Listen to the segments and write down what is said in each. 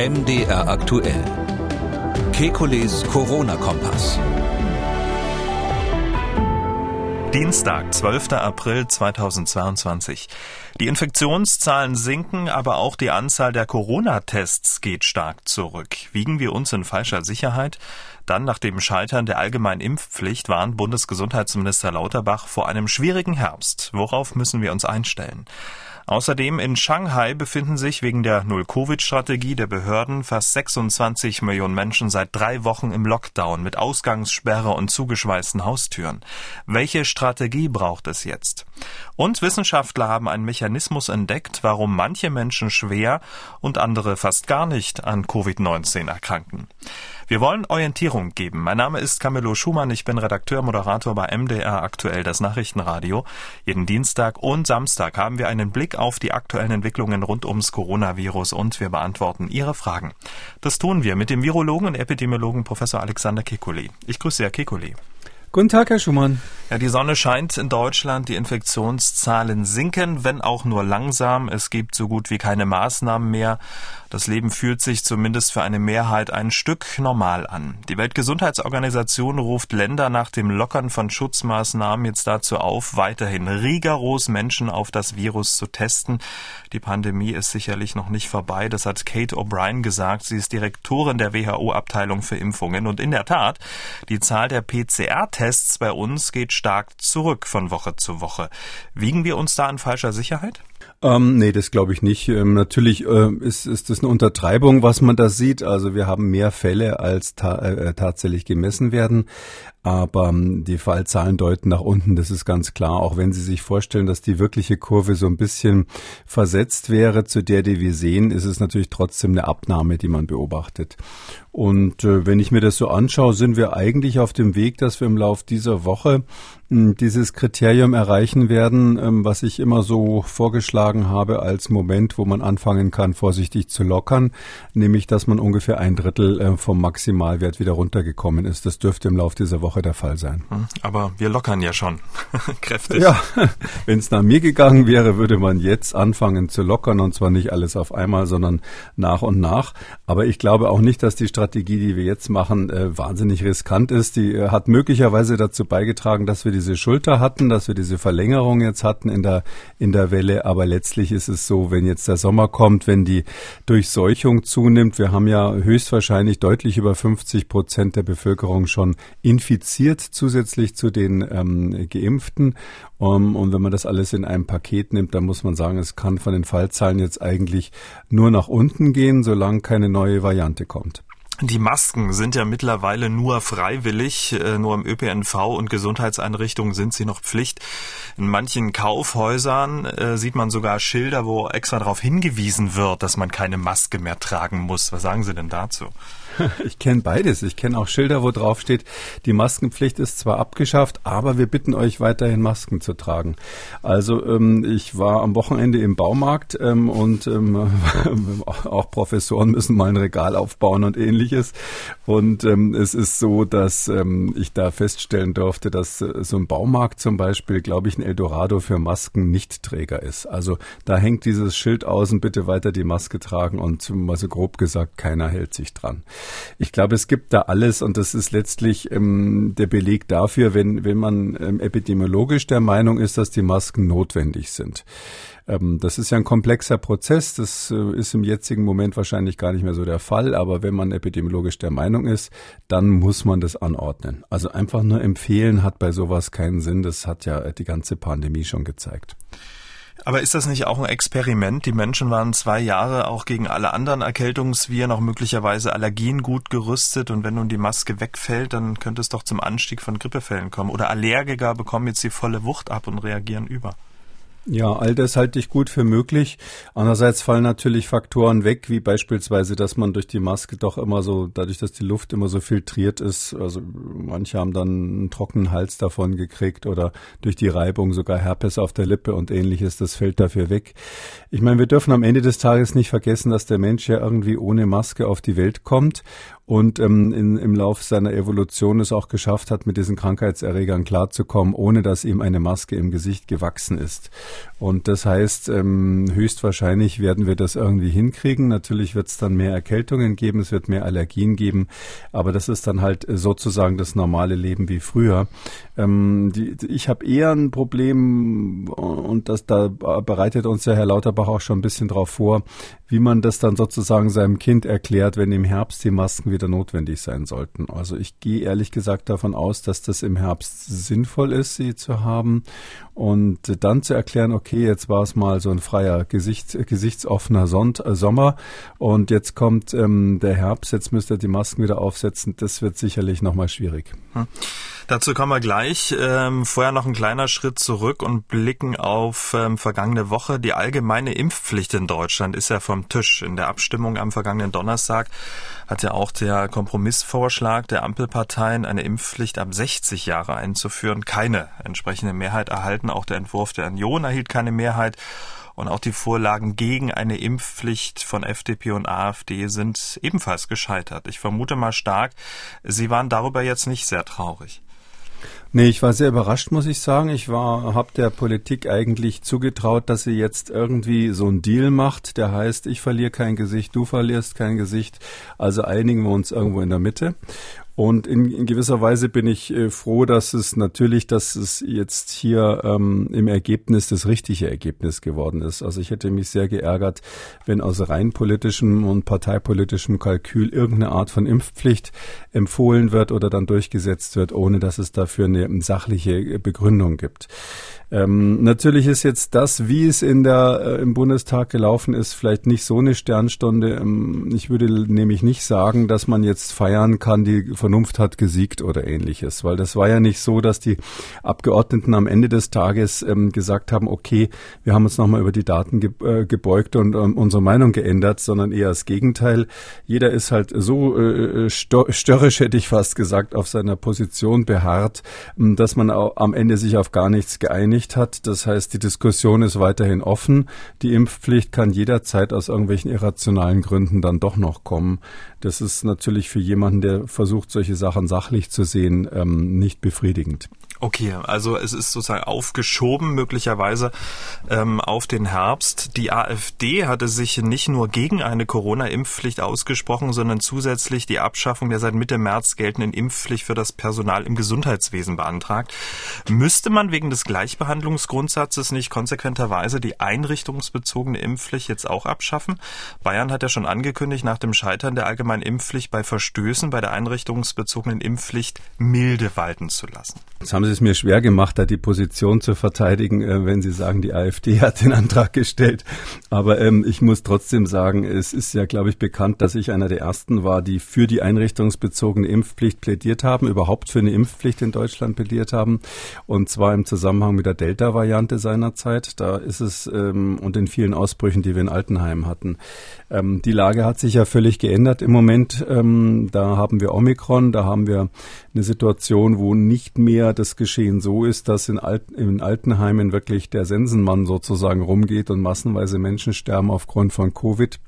MDR aktuell. Kekules Corona-Kompass. Dienstag, 12. April 2022. Die Infektionszahlen sinken, aber auch die Anzahl der Corona-Tests geht stark zurück. Wiegen wir uns in falscher Sicherheit? Dann nach dem Scheitern der allgemeinen Impfpflicht warnt Bundesgesundheitsminister Lauterbach vor einem schwierigen Herbst. Worauf müssen wir uns einstellen? Außerdem in Shanghai befinden sich wegen der Null-Covid-Strategie der Behörden fast 26 Millionen Menschen seit drei Wochen im Lockdown mit Ausgangssperre und zugeschweißten Haustüren. Welche Strategie braucht es jetzt? Und Wissenschaftler haben einen Mechanismus entdeckt, warum manche Menschen schwer und andere fast gar nicht an Covid-19 erkranken. Wir wollen Orientierung geben. Mein Name ist Camillo Schumann. Ich bin Redakteur, Moderator bei MDR aktuell, das Nachrichtenradio. Jeden Dienstag und Samstag haben wir einen Blick auf die aktuellen Entwicklungen rund ums Coronavirus und wir beantworten Ihre Fragen. Das tun wir mit dem Virologen und Epidemiologen Professor Alexander Kekulé. Ich grüße Herr Kekulé. Guten Tag, Herr Schumann. Ja, die Sonne scheint in Deutschland, die Infektionszahlen sinken, wenn auch nur langsam. Es gibt so gut wie keine Maßnahmen mehr. Das Leben fühlt sich zumindest für eine Mehrheit ein Stück normal an. Die Weltgesundheitsorganisation ruft Länder nach dem Lockern von Schutzmaßnahmen jetzt dazu auf, weiterhin rigoros Menschen auf das Virus zu testen. Die Pandemie ist sicherlich noch nicht vorbei. Das hat Kate O'Brien gesagt. Sie ist Direktorin der WHO-Abteilung für Impfungen. Und in der Tat, die Zahl der PCR-Tests bei uns geht stark zurück von Woche zu Woche. Wiegen wir uns da in falscher Sicherheit? Ähm, nee, das glaube ich nicht. Ähm, natürlich äh, ist, ist das eine Untertreibung, was man da sieht. Also wir haben mehr Fälle, als ta äh, tatsächlich gemessen werden. Aber ähm, die Fallzahlen deuten nach unten, das ist ganz klar. Auch wenn Sie sich vorstellen, dass die wirkliche Kurve so ein bisschen versetzt wäre zu der, die wir sehen, ist es natürlich trotzdem eine Abnahme, die man beobachtet. Und äh, wenn ich mir das so anschaue, sind wir eigentlich auf dem Weg, dass wir im Lauf dieser Woche hm, dieses Kriterium erreichen werden, ähm, was ich immer so vorgeschlagen habe als Moment, wo man anfangen kann, vorsichtig zu lockern, nämlich dass man ungefähr ein Drittel äh, vom Maximalwert wieder runtergekommen ist. Das dürfte im Lauf dieser Woche der Fall sein. Hm, aber wir lockern ja schon kräftig. Ja, wenn es nach mir gegangen wäre, würde man jetzt anfangen zu lockern und zwar nicht alles auf einmal, sondern nach und nach. Aber ich glaube auch nicht, dass die Strategie, die wir jetzt machen, äh, wahnsinnig riskant ist. Die äh, hat möglicherweise dazu beigetragen, dass wir die diese Schulter hatten, dass wir diese Verlängerung jetzt hatten in der, in der Welle. Aber letztlich ist es so, wenn jetzt der Sommer kommt, wenn die Durchseuchung zunimmt, wir haben ja höchstwahrscheinlich deutlich über 50 Prozent der Bevölkerung schon infiziert, zusätzlich zu den ähm, Geimpften. Um, und wenn man das alles in einem Paket nimmt, dann muss man sagen, es kann von den Fallzahlen jetzt eigentlich nur nach unten gehen, solange keine neue Variante kommt. Die Masken sind ja mittlerweile nur freiwillig, äh, nur im ÖPNV und Gesundheitseinrichtungen sind sie noch Pflicht. In manchen Kaufhäusern äh, sieht man sogar Schilder, wo extra darauf hingewiesen wird, dass man keine Maske mehr tragen muss. Was sagen Sie denn dazu? Ich kenne beides. Ich kenne auch Schilder, wo drauf steht, die Maskenpflicht ist zwar abgeschafft, aber wir bitten euch weiterhin Masken zu tragen. Also ähm, ich war am Wochenende im Baumarkt ähm, und ähm, auch Professoren müssen mal ein Regal aufbauen und ähnliches. Und ähm, es ist so, dass ähm, ich da feststellen durfte, dass äh, so ein Baumarkt zum Beispiel, glaube ich, ein Eldorado für Masken-Nichtträger ist. Also da hängt dieses Schild außen, bitte weiter die Maske tragen und mal so grob gesagt, keiner hält sich dran. Ich glaube, es gibt da alles und das ist letztlich ähm, der Beleg dafür, wenn, wenn man ähm, epidemiologisch der Meinung ist, dass die Masken notwendig sind. Ähm, das ist ja ein komplexer Prozess. Das äh, ist im jetzigen Moment wahrscheinlich gar nicht mehr so der Fall. Aber wenn man epidemiologisch der Meinung ist, dann muss man das anordnen. Also einfach nur empfehlen hat bei sowas keinen Sinn. Das hat ja die ganze Pandemie schon gezeigt. Aber ist das nicht auch ein Experiment? Die Menschen waren zwei Jahre auch gegen alle anderen Erkältungsviren, auch möglicherweise Allergien gut gerüstet. Und wenn nun die Maske wegfällt, dann könnte es doch zum Anstieg von Grippefällen kommen. Oder Allergiker bekommen jetzt die volle Wucht ab und reagieren über. Ja, all das halte ich gut für möglich. Andererseits fallen natürlich Faktoren weg, wie beispielsweise, dass man durch die Maske doch immer so, dadurch, dass die Luft immer so filtriert ist, also manche haben dann einen trockenen Hals davon gekriegt oder durch die Reibung sogar Herpes auf der Lippe und ähnliches, das fällt dafür weg. Ich meine, wir dürfen am Ende des Tages nicht vergessen, dass der Mensch ja irgendwie ohne Maske auf die Welt kommt und ähm, in, im Lauf seiner Evolution es auch geschafft hat, mit diesen Krankheitserregern klarzukommen, ohne dass ihm eine Maske im Gesicht gewachsen ist. Und das heißt, ähm, höchstwahrscheinlich werden wir das irgendwie hinkriegen. Natürlich wird es dann mehr Erkältungen geben, es wird mehr Allergien geben, aber das ist dann halt sozusagen das normale Leben wie früher. Ähm, die, ich habe eher ein Problem und das da bereitet uns ja Herr Lauterbach auch schon ein bisschen drauf vor, wie man das dann sozusagen seinem Kind erklärt, wenn im Herbst die Masken wieder notwendig sein sollten. Also ich gehe ehrlich gesagt davon aus, dass das im Herbst sinnvoll ist, sie zu haben und dann zu erklären, okay, jetzt war es mal so ein freier, Gesicht, gesichtsoffener Sonnt, äh, Sommer und jetzt kommt ähm, der Herbst, jetzt müsst ihr die Masken wieder aufsetzen, das wird sicherlich nochmal schwierig. Hm. Dazu kommen wir gleich. Ähm, vorher noch ein kleiner Schritt zurück und blicken auf ähm, vergangene Woche. Die allgemeine Impfpflicht in Deutschland ist ja vom Tisch. In der Abstimmung am vergangenen Donnerstag hat ja auch der Kompromissvorschlag der Ampelparteien, eine Impfpflicht ab 60 Jahre einzuführen, keine entsprechende Mehrheit erhalten. Auch der Entwurf der Union erhielt keine Mehrheit. Und auch die Vorlagen gegen eine Impfpflicht von FDP und AfD sind ebenfalls gescheitert. Ich vermute mal stark, Sie waren darüber jetzt nicht sehr traurig. Nee, ich war sehr überrascht, muss ich sagen. Ich war, habe der Politik eigentlich zugetraut, dass sie jetzt irgendwie so einen Deal macht, der heißt, ich verliere kein Gesicht, du verlierst kein Gesicht. Also einigen wir uns irgendwo in der Mitte. Und in, in gewisser Weise bin ich äh, froh, dass es natürlich, dass es jetzt hier ähm, im Ergebnis das richtige Ergebnis geworden ist. Also ich hätte mich sehr geärgert, wenn aus rein politischem und parteipolitischem Kalkül irgendeine Art von Impfpflicht empfohlen wird oder dann durchgesetzt wird, ohne dass es dafür eine sachliche Begründung gibt. Ähm, natürlich ist jetzt das, wie es in der, äh, im Bundestag gelaufen ist, vielleicht nicht so eine Sternstunde. Ähm, ich würde nämlich nicht sagen, dass man jetzt feiern kann, die Vernunft hat gesiegt oder ähnliches, weil das war ja nicht so, dass die Abgeordneten am Ende des Tages ähm, gesagt haben, okay, wir haben uns nochmal über die Daten ge äh, gebeugt und ähm, unsere Meinung geändert, sondern eher das Gegenteil. Jeder ist halt so äh, äh störrisch, hätte ich fast gesagt, auf seiner Position beharrt, dass man am Ende sich auf gar nichts geeinigt geeinigt hat. Das heißt, die Diskussion ist weiterhin offen. Die Impfpflicht kann jederzeit aus irgendwelchen irrationalen Gründen dann doch noch kommen. Das ist natürlich für jemanden, der versucht, solche Sachen sachlich zu sehen, ähm, nicht befriedigend. Okay, also es ist sozusagen aufgeschoben möglicherweise ähm, auf den Herbst. Die AfD hatte sich nicht nur gegen eine Corona-Impfpflicht ausgesprochen, sondern zusätzlich die Abschaffung der seit Mitte März geltenden Impfpflicht für das Personal im Gesundheitswesen beantragt. Müsste man wegen des Gleichbehandlungsgrundsatzes nicht konsequenterweise die einrichtungsbezogene Impfpflicht jetzt auch abschaffen? Bayern hat ja schon angekündigt, nach dem Scheitern der allgemeinen Impfpflicht bei Verstößen bei der einrichtungsbezogenen Impfpflicht milde walten zu lassen. Jetzt haben Sie es mir schwer gemacht, da die Position zu verteidigen, äh, wenn Sie sagen, die AfD hat den Antrag gestellt. Aber ähm, ich muss trotzdem sagen, es ist ja, glaube ich, bekannt, dass ich einer der ersten war, die für die einrichtungsbezogene Impfpflicht plädiert haben, überhaupt für eine Impfpflicht in Deutschland plädiert haben. Und zwar im Zusammenhang mit der Delta-Variante seinerzeit. Da ist es ähm, und in vielen Ausbrüchen, die wir in Altenheim hatten. Ähm, die Lage hat sich ja völlig geändert im Moment. Ähm, da haben wir Omikron, da haben wir eine Situation, wo nicht mehr das Geschehen so ist, dass in, Alt in Altenheimen wirklich der Sensenmann sozusagen rumgeht und massenweise Menschen sterben aufgrund von Covid.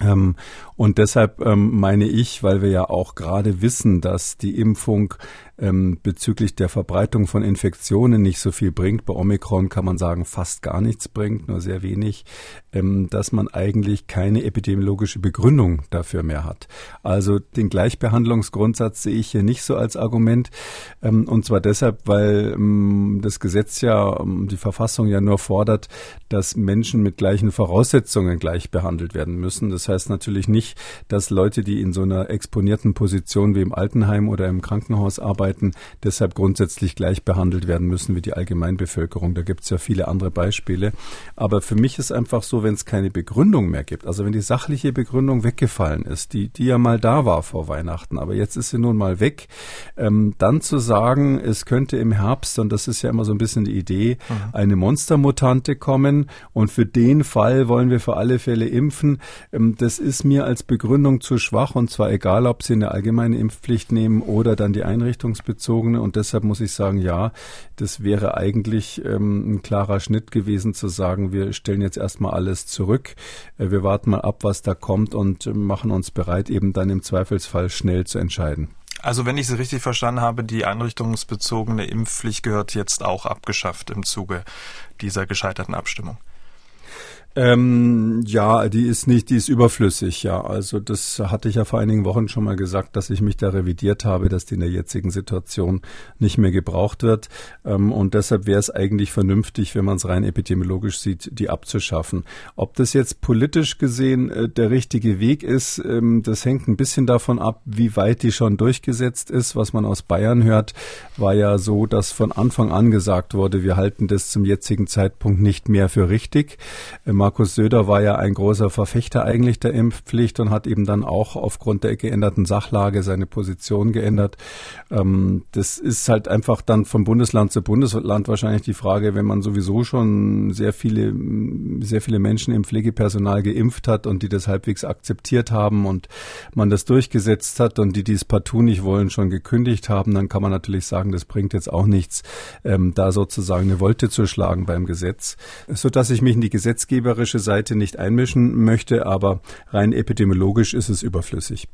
Ähm, und deshalb ähm, meine ich, weil wir ja auch gerade wissen, dass die Impfung ähm, bezüglich der Verbreitung von Infektionen nicht so viel bringt. Bei Omikron kann man sagen, fast gar nichts bringt, nur sehr wenig, ähm, dass man eigentlich keine epidemiologische Begründung dafür mehr hat. Also den Gleichbehandlungsgrundsatz sehe ich hier nicht so als Argument. Ähm, und zwar deshalb, weil ähm, das Gesetz ja, ähm, die Verfassung ja nur fordert, dass Menschen mit gleichen Voraussetzungen gleich behandelt werden müssen. Das heißt natürlich nicht, dass Leute, die in so einer exponierten Position wie im Altenheim oder im Krankenhaus arbeiten, arbeiten, deshalb grundsätzlich gleich behandelt werden müssen wie die Allgemeinbevölkerung. Da gibt es ja viele andere Beispiele. Aber für mich ist einfach so, wenn es keine Begründung mehr gibt, also wenn die sachliche Begründung weggefallen ist, die, die ja mal da war vor Weihnachten, aber jetzt ist sie nun mal weg, ähm, dann zu sagen, es könnte im Herbst, und das ist ja immer so ein bisschen die Idee, mhm. eine Monstermutante kommen und für den Fall wollen wir für alle Fälle impfen, ähm, das ist mir als Begründung zu schwach und zwar egal, ob Sie eine allgemeine Impfpflicht nehmen oder dann die Einrichtungs einrichtungsbezogene. Und deshalb muss ich sagen, ja, das wäre eigentlich ähm, ein klarer Schnitt gewesen zu sagen, wir stellen jetzt erstmal alles zurück. Äh, wir warten mal ab, was da kommt und äh, machen uns bereit, eben dann im Zweifelsfall schnell zu entscheiden. Also wenn ich Sie richtig verstanden habe, die einrichtungsbezogene Impfpflicht gehört jetzt auch abgeschafft im Zuge dieser gescheiterten Abstimmung. Ähm, ja, die ist nicht, die ist überflüssig, ja. Also das hatte ich ja vor einigen Wochen schon mal gesagt, dass ich mich da revidiert habe, dass die in der jetzigen Situation nicht mehr gebraucht wird. Ähm, und deshalb wäre es eigentlich vernünftig, wenn man es rein epidemiologisch sieht, die abzuschaffen. Ob das jetzt politisch gesehen äh, der richtige Weg ist, ähm, das hängt ein bisschen davon ab, wie weit die schon durchgesetzt ist. Was man aus Bayern hört, war ja so, dass von Anfang an gesagt wurde, wir halten das zum jetzigen Zeitpunkt nicht mehr für richtig. Ähm, Markus Söder war ja ein großer Verfechter eigentlich der Impfpflicht und hat eben dann auch aufgrund der geänderten Sachlage seine Position geändert. Ähm, das ist halt einfach dann von Bundesland zu Bundesland wahrscheinlich die Frage, wenn man sowieso schon sehr viele, sehr viele Menschen im Pflegepersonal geimpft hat und die das halbwegs akzeptiert haben und man das durchgesetzt hat und die, die es partout nicht wollen, schon gekündigt haben, dann kann man natürlich sagen, das bringt jetzt auch nichts, ähm, da sozusagen eine Wolte zu schlagen beim Gesetz, so dass ich mich in die Gesetzgeber gesetzgeberische Seite nicht einmischen möchte, aber rein epidemiologisch ist es überflüssig.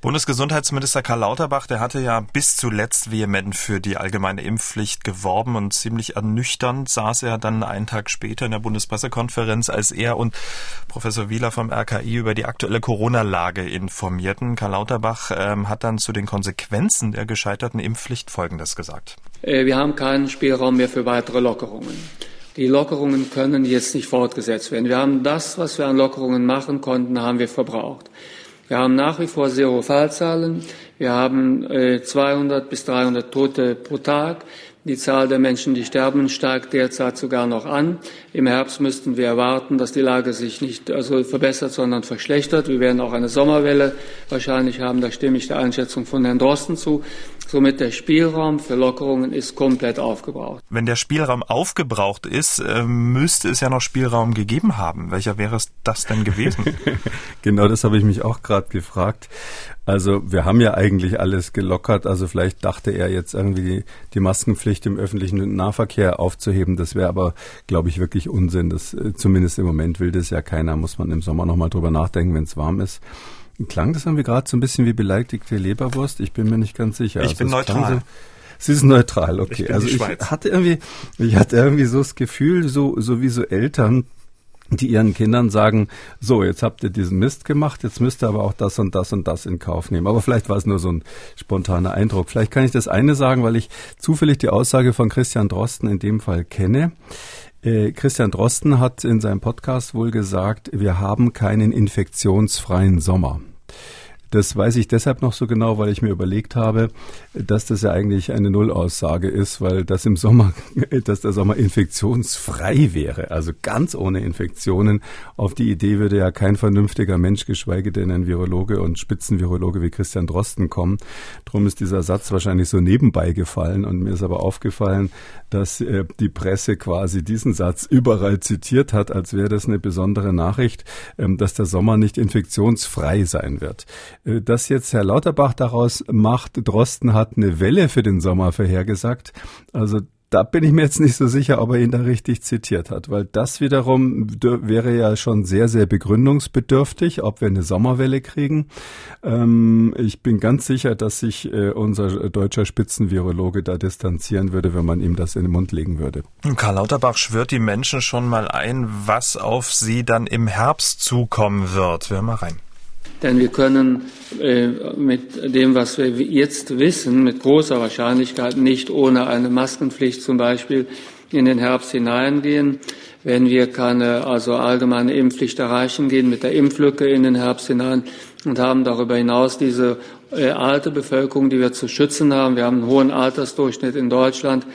Bundesgesundheitsminister Karl Lauterbach, der hatte ja bis zuletzt vehement für die allgemeine Impfpflicht geworben und ziemlich ernüchternd saß er dann einen Tag später in der Bundespressekonferenz, als er und Professor Wieler vom RKI über die aktuelle Corona-Lage informierten. Karl Lauterbach ähm, hat dann zu den Konsequenzen der gescheiterten Impfpflicht Folgendes gesagt. Äh, wir haben keinen Spielraum mehr für weitere Lockerungen. Die Lockerungen können jetzt nicht fortgesetzt werden. Wir haben das, was wir an Lockerungen machen konnten, haben wir verbraucht. Wir haben nach wie vor hohe Fallzahlen. Wir haben äh, 200 bis 300 Tote pro Tag. Die Zahl der Menschen, die sterben, steigt derzeit sogar noch an. Im Herbst müssten wir erwarten, dass die Lage sich nicht also verbessert, sondern verschlechtert. Wir werden auch eine Sommerwelle wahrscheinlich haben. Da stimme ich der Einschätzung von Herrn Drosten zu. Somit der Spielraum für Lockerungen ist komplett aufgebraucht. Wenn der Spielraum aufgebraucht ist, äh, müsste es ja noch Spielraum gegeben haben. Welcher wäre es das denn gewesen? genau, das habe ich mich auch gerade gefragt. Also wir haben ja eigentlich alles gelockert. Also vielleicht dachte er jetzt irgendwie die, die Maskenpflicht im öffentlichen Nahverkehr aufzuheben. Das wäre aber, glaube ich, wirklich Unsinn. Das, äh, zumindest im Moment will das ja keiner. Muss man im Sommer nochmal drüber nachdenken, wenn es warm ist. Klang das irgendwie gerade so ein bisschen wie beleidigte Leberwurst? Ich bin mir nicht ganz sicher. Ich also bin neutral. Sie ist neutral, okay. Ich also ich hatte irgendwie, ich hatte irgendwie so das Gefühl, so, so wie so Eltern, die ihren Kindern sagen, so, jetzt habt ihr diesen Mist gemacht, jetzt müsst ihr aber auch das und das und das in Kauf nehmen. Aber vielleicht war es nur so ein spontaner Eindruck. Vielleicht kann ich das eine sagen, weil ich zufällig die Aussage von Christian Drosten in dem Fall kenne. Äh, Christian Drosten hat in seinem Podcast wohl gesagt, wir haben keinen infektionsfreien Sommer. Das weiß ich deshalb noch so genau, weil ich mir überlegt habe, dass das ja eigentlich eine Nullaussage ist, weil das im Sommer, dass der Sommer infektionsfrei wäre, also ganz ohne Infektionen. Auf die Idee würde ja kein vernünftiger Mensch, geschweige denn ein Virologe und Spitzenvirologe wie Christian Drosten kommen. Drum ist dieser Satz wahrscheinlich so nebenbei gefallen und mir ist aber aufgefallen, dass äh, die Presse quasi diesen Satz überall zitiert hat, als wäre das eine besondere Nachricht, ähm, dass der Sommer nicht infektionsfrei sein wird. Äh, dass jetzt Herr Lauterbach daraus macht, Drosten hat eine Welle für den Sommer vorhergesagt. Also da bin ich mir jetzt nicht so sicher, ob er ihn da richtig zitiert hat, weil das wiederum wäre ja schon sehr, sehr begründungsbedürftig, ob wir eine Sommerwelle kriegen. Ähm, ich bin ganz sicher, dass sich äh, unser deutscher Spitzenvirologe da distanzieren würde, wenn man ihm das in den Mund legen würde. Karl Lauterbach schwört die Menschen schon mal ein, was auf sie dann im Herbst zukommen wird. Hör mal rein. Denn wir können äh, mit dem, was wir jetzt wissen, mit großer Wahrscheinlichkeit nicht ohne eine Maskenpflicht zum Beispiel in den Herbst hineingehen. Wenn wir keine also allgemeine Impfpflicht erreichen, gehen mit der Impflücke in den Herbst hinein und haben darüber hinaus diese äh, alte Bevölkerung, die wir zu schützen haben. Wir haben einen hohen Altersdurchschnitt in Deutschland.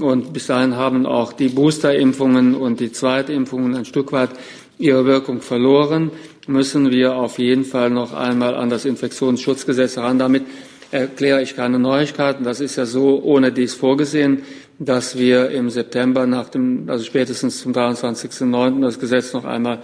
Und bis dahin haben auch die Boosterimpfungen und die Zweitimpfungen ein Stück weit ihre Wirkung verloren müssen wir auf jeden Fall noch einmal an das Infektionsschutzgesetz heran. Damit erkläre ich keine Neuigkeiten. Das ist ja so ohne dies vorgesehen, dass wir im September nach dem, also spätestens zum 23.09. das Gesetz noch einmal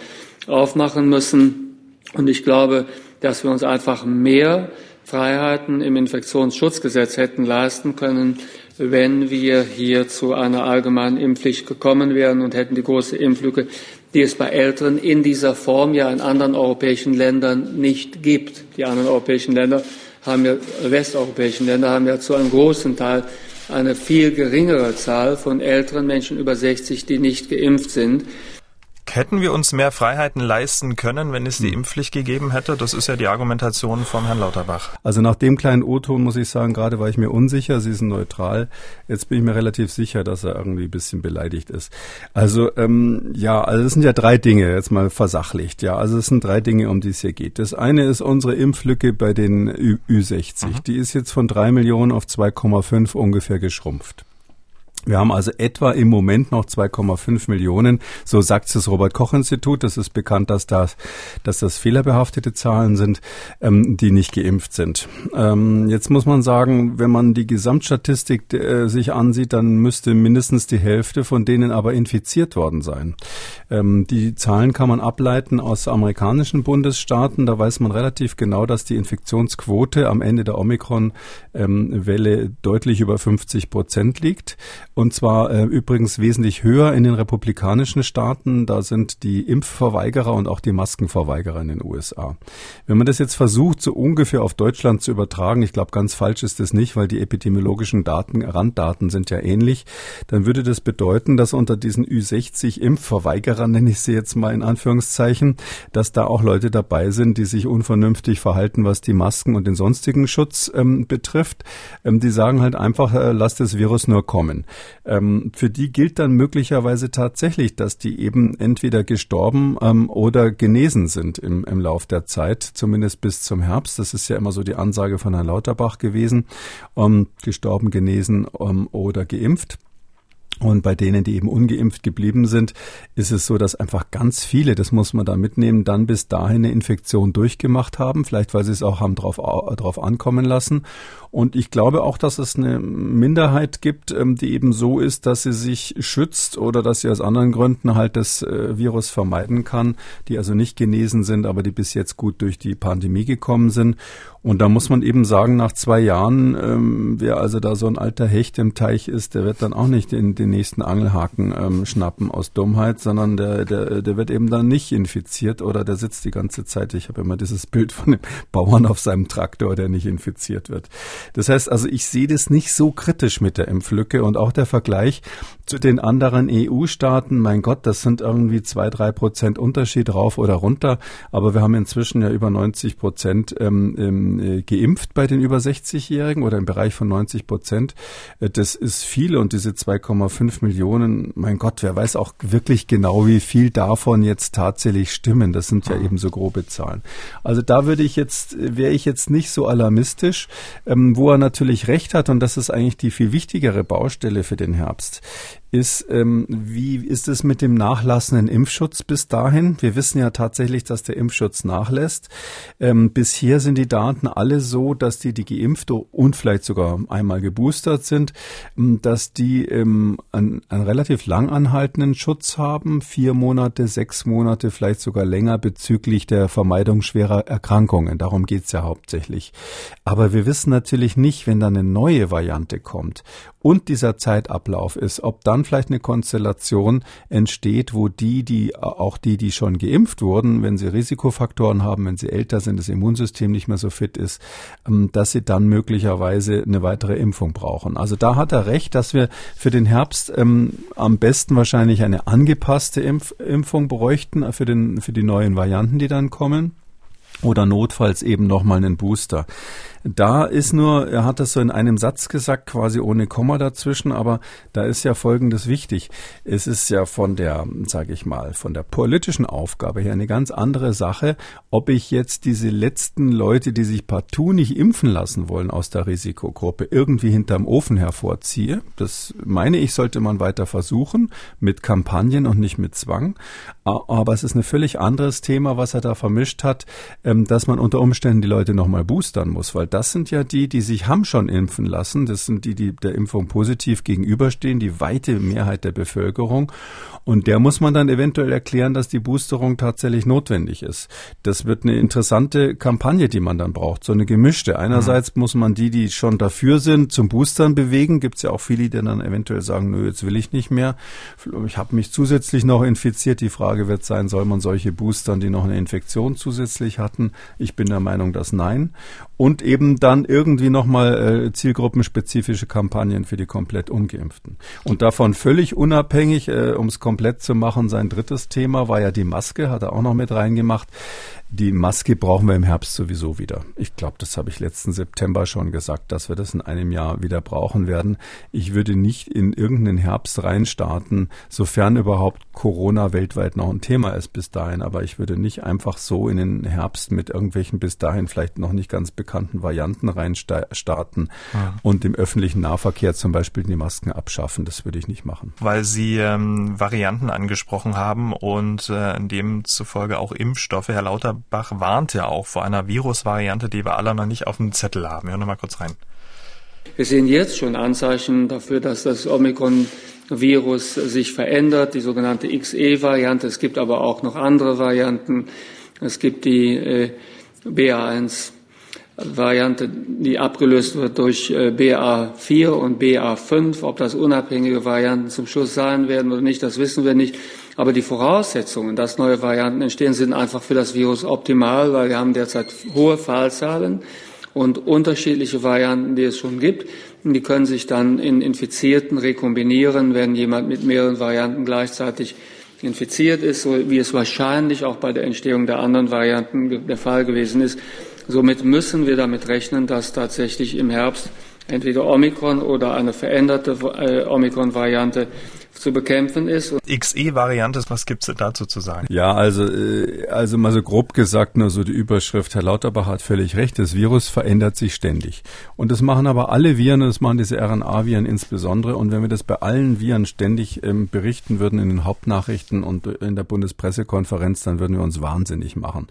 aufmachen müssen. Und ich glaube, dass wir uns einfach mehr Freiheiten im Infektionsschutzgesetz hätten leisten können, wenn wir hier zu einer allgemeinen Impfpflicht gekommen wären und hätten die große Impflücke, die es bei Älteren in dieser Form ja in anderen europäischen Ländern nicht gibt. Die anderen europäischen Länder haben ja, westeuropäischen Länder haben ja zu einem großen Teil eine viel geringere Zahl von älteren Menschen über 60, die nicht geimpft sind. Hätten wir uns mehr Freiheiten leisten können, wenn es die hm. Impfpflicht gegeben hätte? Das ist ja die Argumentation von Herrn Lauterbach. Also nach dem kleinen O-Ton muss ich sagen, gerade war ich mir unsicher, Sie sind neutral. Jetzt bin ich mir relativ sicher, dass er irgendwie ein bisschen beleidigt ist. Also ähm, ja, also es sind ja drei Dinge, jetzt mal versachlicht. Ja, also es sind drei Dinge, um die es hier geht. Das eine ist unsere Impflücke bei den Ü Ü60. Mhm. Die ist jetzt von drei Millionen auf 2,5 ungefähr geschrumpft. Wir haben also etwa im Moment noch 2,5 Millionen, so sagt das Robert Koch Institut. Das ist bekannt, dass das, dass das fehlerbehaftete Zahlen sind, ähm, die nicht geimpft sind. Ähm, jetzt muss man sagen, wenn man die Gesamtstatistik äh, sich ansieht, dann müsste mindestens die Hälfte von denen aber infiziert worden sein. Ähm, die Zahlen kann man ableiten aus amerikanischen Bundesstaaten. Da weiß man relativ genau, dass die Infektionsquote am Ende der Omikron-Welle ähm, deutlich über 50 Prozent liegt. Und zwar äh, übrigens wesentlich höher in den republikanischen Staaten. Da sind die Impfverweigerer und auch die Maskenverweigerer in den USA. Wenn man das jetzt versucht, so ungefähr auf Deutschland zu übertragen, ich glaube, ganz falsch ist das nicht, weil die epidemiologischen Daten, Randdaten sind ja ähnlich, dann würde das bedeuten, dass unter diesen Ü60 Impfverweigerern, nenne ich sie jetzt mal in Anführungszeichen, dass da auch Leute dabei sind, die sich unvernünftig verhalten, was die Masken und den sonstigen Schutz ähm, betrifft. Ähm, die sagen halt einfach, äh, lass das Virus nur kommen. Ähm, für die gilt dann möglicherweise tatsächlich, dass die eben entweder gestorben ähm, oder genesen sind im, im Lauf der Zeit, zumindest bis zum Herbst. Das ist ja immer so die Ansage von Herrn Lauterbach gewesen. Ähm, gestorben, genesen ähm, oder geimpft. Und bei denen, die eben ungeimpft geblieben sind, ist es so, dass einfach ganz viele, das muss man da mitnehmen, dann bis dahin eine Infektion durchgemacht haben, vielleicht weil sie es auch haben drauf, drauf ankommen lassen und ich glaube auch, dass es eine Minderheit gibt, ähm, die eben so ist, dass sie sich schützt oder dass sie aus anderen Gründen halt das äh, Virus vermeiden kann, die also nicht genesen sind, aber die bis jetzt gut durch die Pandemie gekommen sind. Und da muss man eben sagen, nach zwei Jahren, ähm, wer also da so ein alter Hecht im Teich ist, der wird dann auch nicht in den nächsten Angelhaken ähm, schnappen aus Dummheit, sondern der, der, der wird eben dann nicht infiziert oder der sitzt die ganze Zeit. Ich habe immer dieses Bild von dem Bauern auf seinem Traktor, der nicht infiziert wird. Das heißt also, ich sehe das nicht so kritisch mit der Impflücke und auch der Vergleich zu den anderen EU-Staaten. Mein Gott, das sind irgendwie zwei, drei Prozent Unterschied rauf oder runter. Aber wir haben inzwischen ja über 90 Prozent ähm, ähm, äh, geimpft bei den über 60-Jährigen oder im Bereich von 90 Prozent. Äh, das ist viel und diese 2,5 Millionen, mein Gott, wer weiß auch wirklich genau, wie viel davon jetzt tatsächlich stimmen. Das sind ja ah. eben so grobe Zahlen. Also da würde ich jetzt, wäre ich jetzt nicht so alarmistisch. Ähm, wo er natürlich recht hat, und das ist eigentlich die viel wichtigere Baustelle für den Herbst, ist, ähm, wie ist es mit dem nachlassenden Impfschutz bis dahin? Wir wissen ja tatsächlich, dass der Impfschutz nachlässt. Ähm, bisher sind die Daten alle so, dass die, die geimpft und vielleicht sogar einmal geboostert sind, ähm, dass die ähm, einen, einen relativ lang anhaltenden Schutz haben, vier Monate, sechs Monate, vielleicht sogar länger bezüglich der Vermeidung schwerer Erkrankungen. Darum geht's ja hauptsächlich. Aber wir wissen natürlich nicht, wenn dann eine neue Variante kommt und dieser Zeitablauf ist, ob dann vielleicht eine Konstellation entsteht, wo die, die auch die, die schon geimpft wurden, wenn sie Risikofaktoren haben, wenn sie älter sind, das Immunsystem nicht mehr so fit ist, ähm, dass sie dann möglicherweise eine weitere Impfung brauchen. Also da hat er recht, dass wir für den Herbst ähm, am besten wahrscheinlich eine angepasste Impf Impfung bräuchten für den für die neuen Varianten, die dann kommen oder notfalls eben nochmal einen Booster. Da ist nur, er hat das so in einem Satz gesagt, quasi ohne Komma dazwischen, aber da ist ja Folgendes wichtig. Es ist ja von der, sage ich mal, von der politischen Aufgabe her eine ganz andere Sache, ob ich jetzt diese letzten Leute, die sich partout nicht impfen lassen wollen aus der Risikogruppe, irgendwie hinterm Ofen hervorziehe. Das meine ich, sollte man weiter versuchen, mit Kampagnen und nicht mit Zwang. Aber es ist ein völlig anderes Thema, was er da vermischt hat ähm, dass man unter Umständen die Leute nochmal boostern muss, weil das sind ja die, die sich haben schon impfen lassen. Das sind die, die der Impfung positiv gegenüberstehen, die weite Mehrheit der Bevölkerung. Und der muss man dann eventuell erklären, dass die Boosterung tatsächlich notwendig ist. Das wird eine interessante Kampagne, die man dann braucht, so eine gemischte. Einerseits muss man die, die schon dafür sind, zum Boostern bewegen. Gibt es ja auch viele, die dann eventuell sagen, nö, jetzt will ich nicht mehr. Ich habe mich zusätzlich noch infiziert. Die Frage wird sein, soll man solche boostern, die noch eine Infektion zusätzlich hatten? Ich bin der Meinung, dass nein. Und eben dann irgendwie nochmal äh, zielgruppenspezifische Kampagnen für die komplett Ungeimpften. Und davon völlig unabhängig, äh, um es komplett zu machen, sein drittes Thema war ja die Maske, hat er auch noch mit reingemacht. Die Maske brauchen wir im Herbst sowieso wieder. Ich glaube, das habe ich letzten September schon gesagt, dass wir das in einem Jahr wieder brauchen werden. Ich würde nicht in irgendeinen Herbst reinstarten, sofern überhaupt Corona weltweit noch ein Thema ist bis dahin. Aber ich würde nicht einfach so in den Herbst mit irgendwelchen bis dahin vielleicht noch nicht ganz bekannten Varianten reinstarten ja. und im öffentlichen Nahverkehr zum Beispiel die Masken abschaffen. Das würde ich nicht machen. Weil Sie ähm, Varianten angesprochen haben und äh, demzufolge auch Impfstoffe. Herr Lauter Bach warnt ja auch vor einer Virusvariante, die wir alle noch nicht auf dem Zettel haben. Hören wir mal kurz rein. Wir sehen jetzt schon Anzeichen dafür, dass das Omikron-Virus sich verändert, die sogenannte XE-Variante. Es gibt aber auch noch andere Varianten. Es gibt die äh, BA1 Variante, die abgelöst wird durch äh, BA4 und BA5. Ob das unabhängige Varianten zum Schluss sein werden oder nicht, das wissen wir nicht. Aber die Voraussetzungen, dass neue Varianten entstehen, sind einfach für das Virus optimal, weil wir haben derzeit hohe Fallzahlen und unterschiedliche Varianten, die es schon gibt. Und die können sich dann in Infizierten rekombinieren, wenn jemand mit mehreren Varianten gleichzeitig infiziert ist, so wie es wahrscheinlich auch bei der Entstehung der anderen Varianten der Fall gewesen ist. Somit müssen wir damit rechnen, dass tatsächlich im Herbst entweder Omikron oder eine veränderte äh, Omikron-Variante zu bekämpfen ist. XE-Variante, was gibt's dazu zu sagen? Ja, also, äh, also mal so grob gesagt, nur so die Überschrift, Herr Lauterbach hat völlig recht, das Virus verändert sich ständig. Und das machen aber alle Viren, das machen diese RNA-Viren insbesondere. Und wenn wir das bei allen Viren ständig ähm, berichten würden in den Hauptnachrichten und in der Bundespressekonferenz, dann würden wir uns wahnsinnig machen.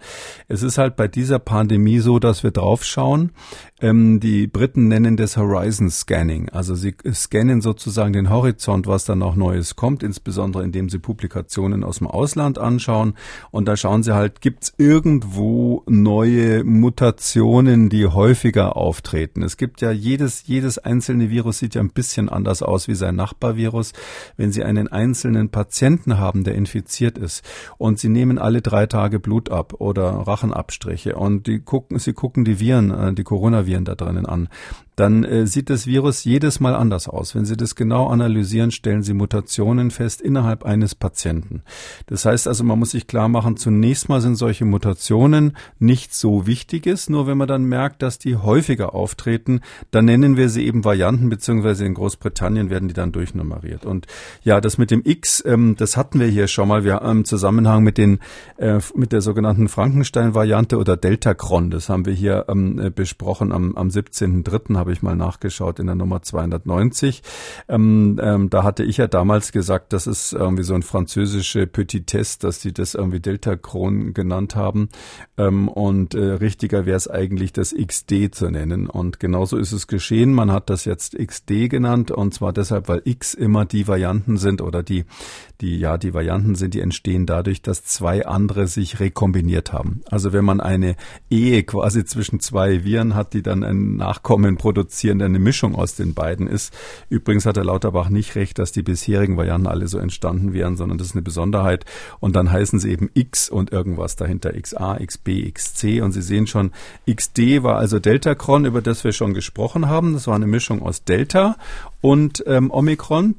Es ist halt bei dieser Pandemie so, dass wir draufschauen. Ähm, die Briten nennen das Horizon Scanning. Also sie scannen sozusagen den Horizont, was dann noch neu Neues kommt, insbesondere indem Sie Publikationen aus dem Ausland anschauen. Und da schauen Sie halt, gibt es irgendwo neue Mutationen, die häufiger auftreten. Es gibt ja jedes, jedes einzelne Virus sieht ja ein bisschen anders aus wie sein Nachbarvirus. Wenn Sie einen einzelnen Patienten haben, der infiziert ist und Sie nehmen alle drei Tage Blut ab oder Rachenabstriche und die gucken, Sie gucken die Viren, äh, die Coronaviren da drinnen an, dann äh, sieht das Virus jedes Mal anders aus. Wenn Sie das genau analysieren, stellen Sie Mutationen fest innerhalb eines Patienten. Das heißt also, man muss sich klar machen, zunächst mal sind solche Mutationen nicht so wichtiges, nur wenn man dann merkt, dass die häufiger auftreten, dann nennen wir sie eben Varianten, beziehungsweise in Großbritannien werden die dann durchnummeriert. Und ja, das mit dem X, ähm, das hatten wir hier schon mal, wir haben im Zusammenhang mit den, äh, mit der sogenannten Frankenstein-Variante oder Delta-Cron, das haben wir hier ähm, äh, besprochen am, am 17.3 habe ich mal nachgeschaut in der Nummer 290. Ähm, ähm, da hatte ich ja damals gesagt, das ist irgendwie so ein französische Petitesse, dass die das irgendwie Delta Kron genannt haben. Ähm, und äh, richtiger wäre es eigentlich, das XD zu nennen. Und genauso ist es geschehen. Man hat das jetzt XD genannt und zwar deshalb, weil X immer die Varianten sind oder die, die, ja, die Varianten sind, die entstehen dadurch, dass zwei andere sich rekombiniert haben. Also wenn man eine Ehe quasi zwischen zwei Viren hat, die dann ein Nachkommen produzieren, produzieren, eine Mischung aus den beiden ist. Übrigens hat der Lauterbach nicht recht, dass die bisherigen Varianten alle so entstanden wären, sondern das ist eine Besonderheit. Und dann heißen sie eben X und irgendwas dahinter, XA, XB, XC. Und Sie sehen schon, XD war also Deltacron, über das wir schon gesprochen haben. Das war eine Mischung aus Delta und ähm, Omikron.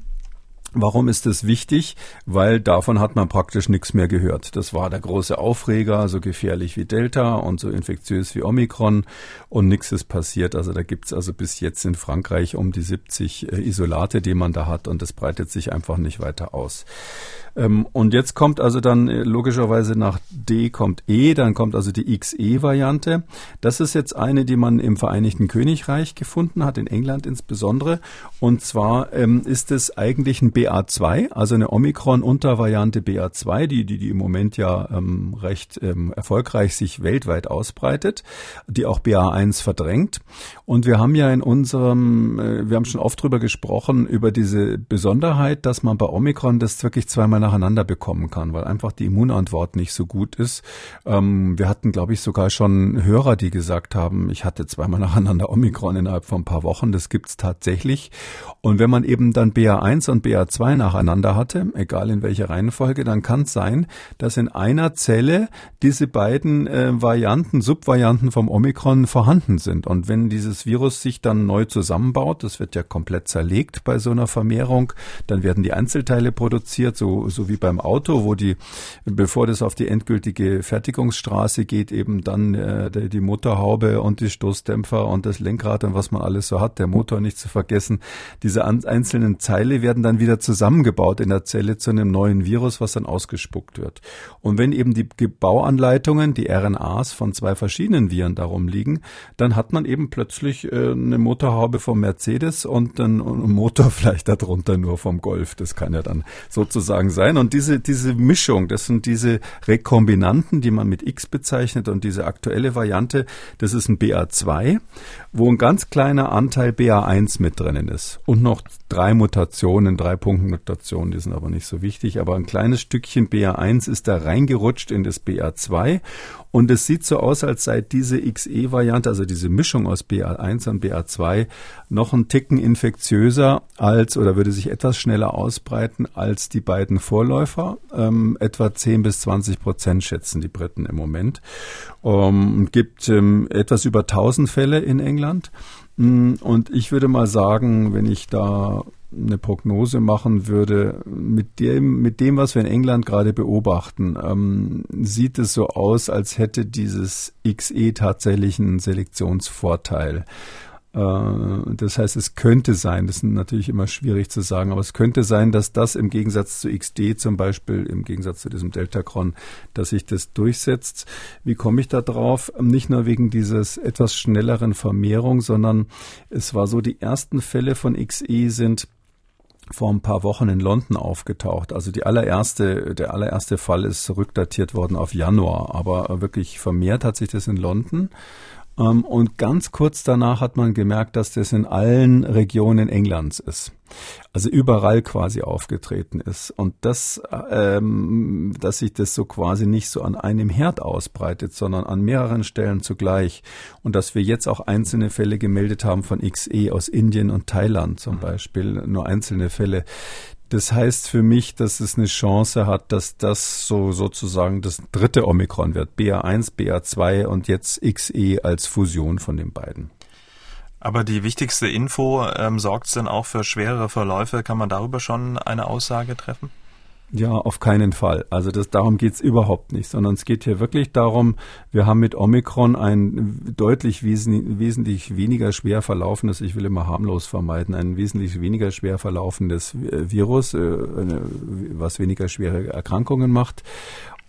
Warum ist das wichtig? Weil davon hat man praktisch nichts mehr gehört. Das war der große Aufreger, so gefährlich wie Delta und so infektiös wie Omikron und nichts ist passiert. Also da gibt's also bis jetzt in Frankreich um die 70 äh, Isolate, die man da hat und das breitet sich einfach nicht weiter aus. Ähm, und jetzt kommt also dann äh, logischerweise nach D kommt E, dann kommt also die XE-Variante. Das ist jetzt eine, die man im Vereinigten Königreich gefunden hat, in England insbesondere. Und zwar ähm, ist es eigentlich ein BA2, also eine Omikron-Untervariante BA2, die, die, die im Moment ja ähm, recht ähm, erfolgreich sich weltweit ausbreitet, die auch BA1 verdrängt. Und wir haben ja in unserem, äh, wir haben schon oft drüber gesprochen, über diese Besonderheit, dass man bei Omikron das wirklich zweimal nacheinander bekommen kann, weil einfach die Immunantwort nicht so gut ist. Ähm, wir hatten, glaube ich, sogar schon Hörer, die gesagt haben, ich hatte zweimal nacheinander Omikron innerhalb von ein paar Wochen. Das gibt's tatsächlich. Und wenn man eben dann BA1 und BA2 nacheinander hatte, egal in welcher Reihenfolge, dann kann es sein, dass in einer Zelle diese beiden äh, Varianten, Subvarianten vom Omikron vorhanden sind. Und wenn dieses Virus sich dann neu zusammenbaut, das wird ja komplett zerlegt bei so einer Vermehrung, dann werden die Einzelteile produziert, so, so wie beim Auto, wo die, bevor das auf die endgültige Fertigungsstraße geht, eben dann äh, die Motorhaube und die Stoßdämpfer und das Lenkrad und was man alles so hat, der Motor nicht zu vergessen, diese einzelnen Zeile werden dann wieder zusammengebaut in der Zelle zu einem neuen Virus, was dann ausgespuckt wird. Und wenn eben die Bauanleitungen, die RNAs von zwei verschiedenen Viren darum liegen, dann hat man eben plötzlich äh, eine Motorhaube vom Mercedes und dann einen Motor vielleicht darunter nur vom Golf. Das kann ja dann sozusagen sein. Und diese, diese Mischung, das sind diese Rekombinanten, die man mit X bezeichnet und diese aktuelle Variante, das ist ein BA2, wo ein ganz kleiner Anteil BA1 mit drinnen ist. Und noch drei Mutationen, drei Punktmutationen, die sind aber nicht so wichtig. Aber ein kleines Stückchen BA1 ist da reingerutscht in das BA2 und es sieht so aus, als sei diese XE-Variante, also diese Mischung aus BA1 und BA2, noch ein Ticken infektiöser als oder würde sich etwas schneller ausbreiten als die beiden Vorläufer. Ähm, etwa 10 bis 20 Prozent schätzen die Briten im Moment. Ähm, gibt ähm, etwas über 1000 Fälle in England. Mm, und ich würde mal sagen, wenn ich da eine Prognose machen würde, mit dem, mit dem, was wir in England gerade beobachten, ähm, sieht es so aus, als hätte dieses XE tatsächlich einen Selektionsvorteil. Äh, das heißt, es könnte sein, das ist natürlich immer schwierig zu sagen, aber es könnte sein, dass das im Gegensatz zu XD zum Beispiel, im Gegensatz zu diesem Deltacron, dass sich das durchsetzt. Wie komme ich da drauf? Nicht nur wegen dieses etwas schnelleren Vermehrung, sondern es war so, die ersten Fälle von XE sind vor ein paar Wochen in London aufgetaucht. Also die allererste, der allererste Fall ist rückdatiert worden auf Januar, aber wirklich vermehrt hat sich das in London. Ähm, und ganz kurz danach hat man gemerkt, dass das in allen Regionen Englands ist. Also überall quasi aufgetreten ist. Und das, ähm, dass sich das so quasi nicht so an einem Herd ausbreitet, sondern an mehreren Stellen zugleich. Und dass wir jetzt auch einzelne Fälle gemeldet haben von XE aus Indien und Thailand zum mhm. Beispiel, nur einzelne Fälle. Das heißt für mich, dass es eine Chance hat, dass das so sozusagen das dritte Omikron wird. BA1, BA2 und jetzt XE als Fusion von den beiden. Aber die wichtigste Info, ähm, sorgt es denn auch für schwerere Verläufe? Kann man darüber schon eine Aussage treffen? Ja, auf keinen Fall. Also das, darum geht's überhaupt nicht, sondern es geht hier wirklich darum, wir haben mit Omikron ein deutlich wesen, wesentlich weniger schwer verlaufendes, ich will immer harmlos vermeiden, ein wesentlich weniger schwer verlaufendes Virus, äh, was weniger schwere Erkrankungen macht.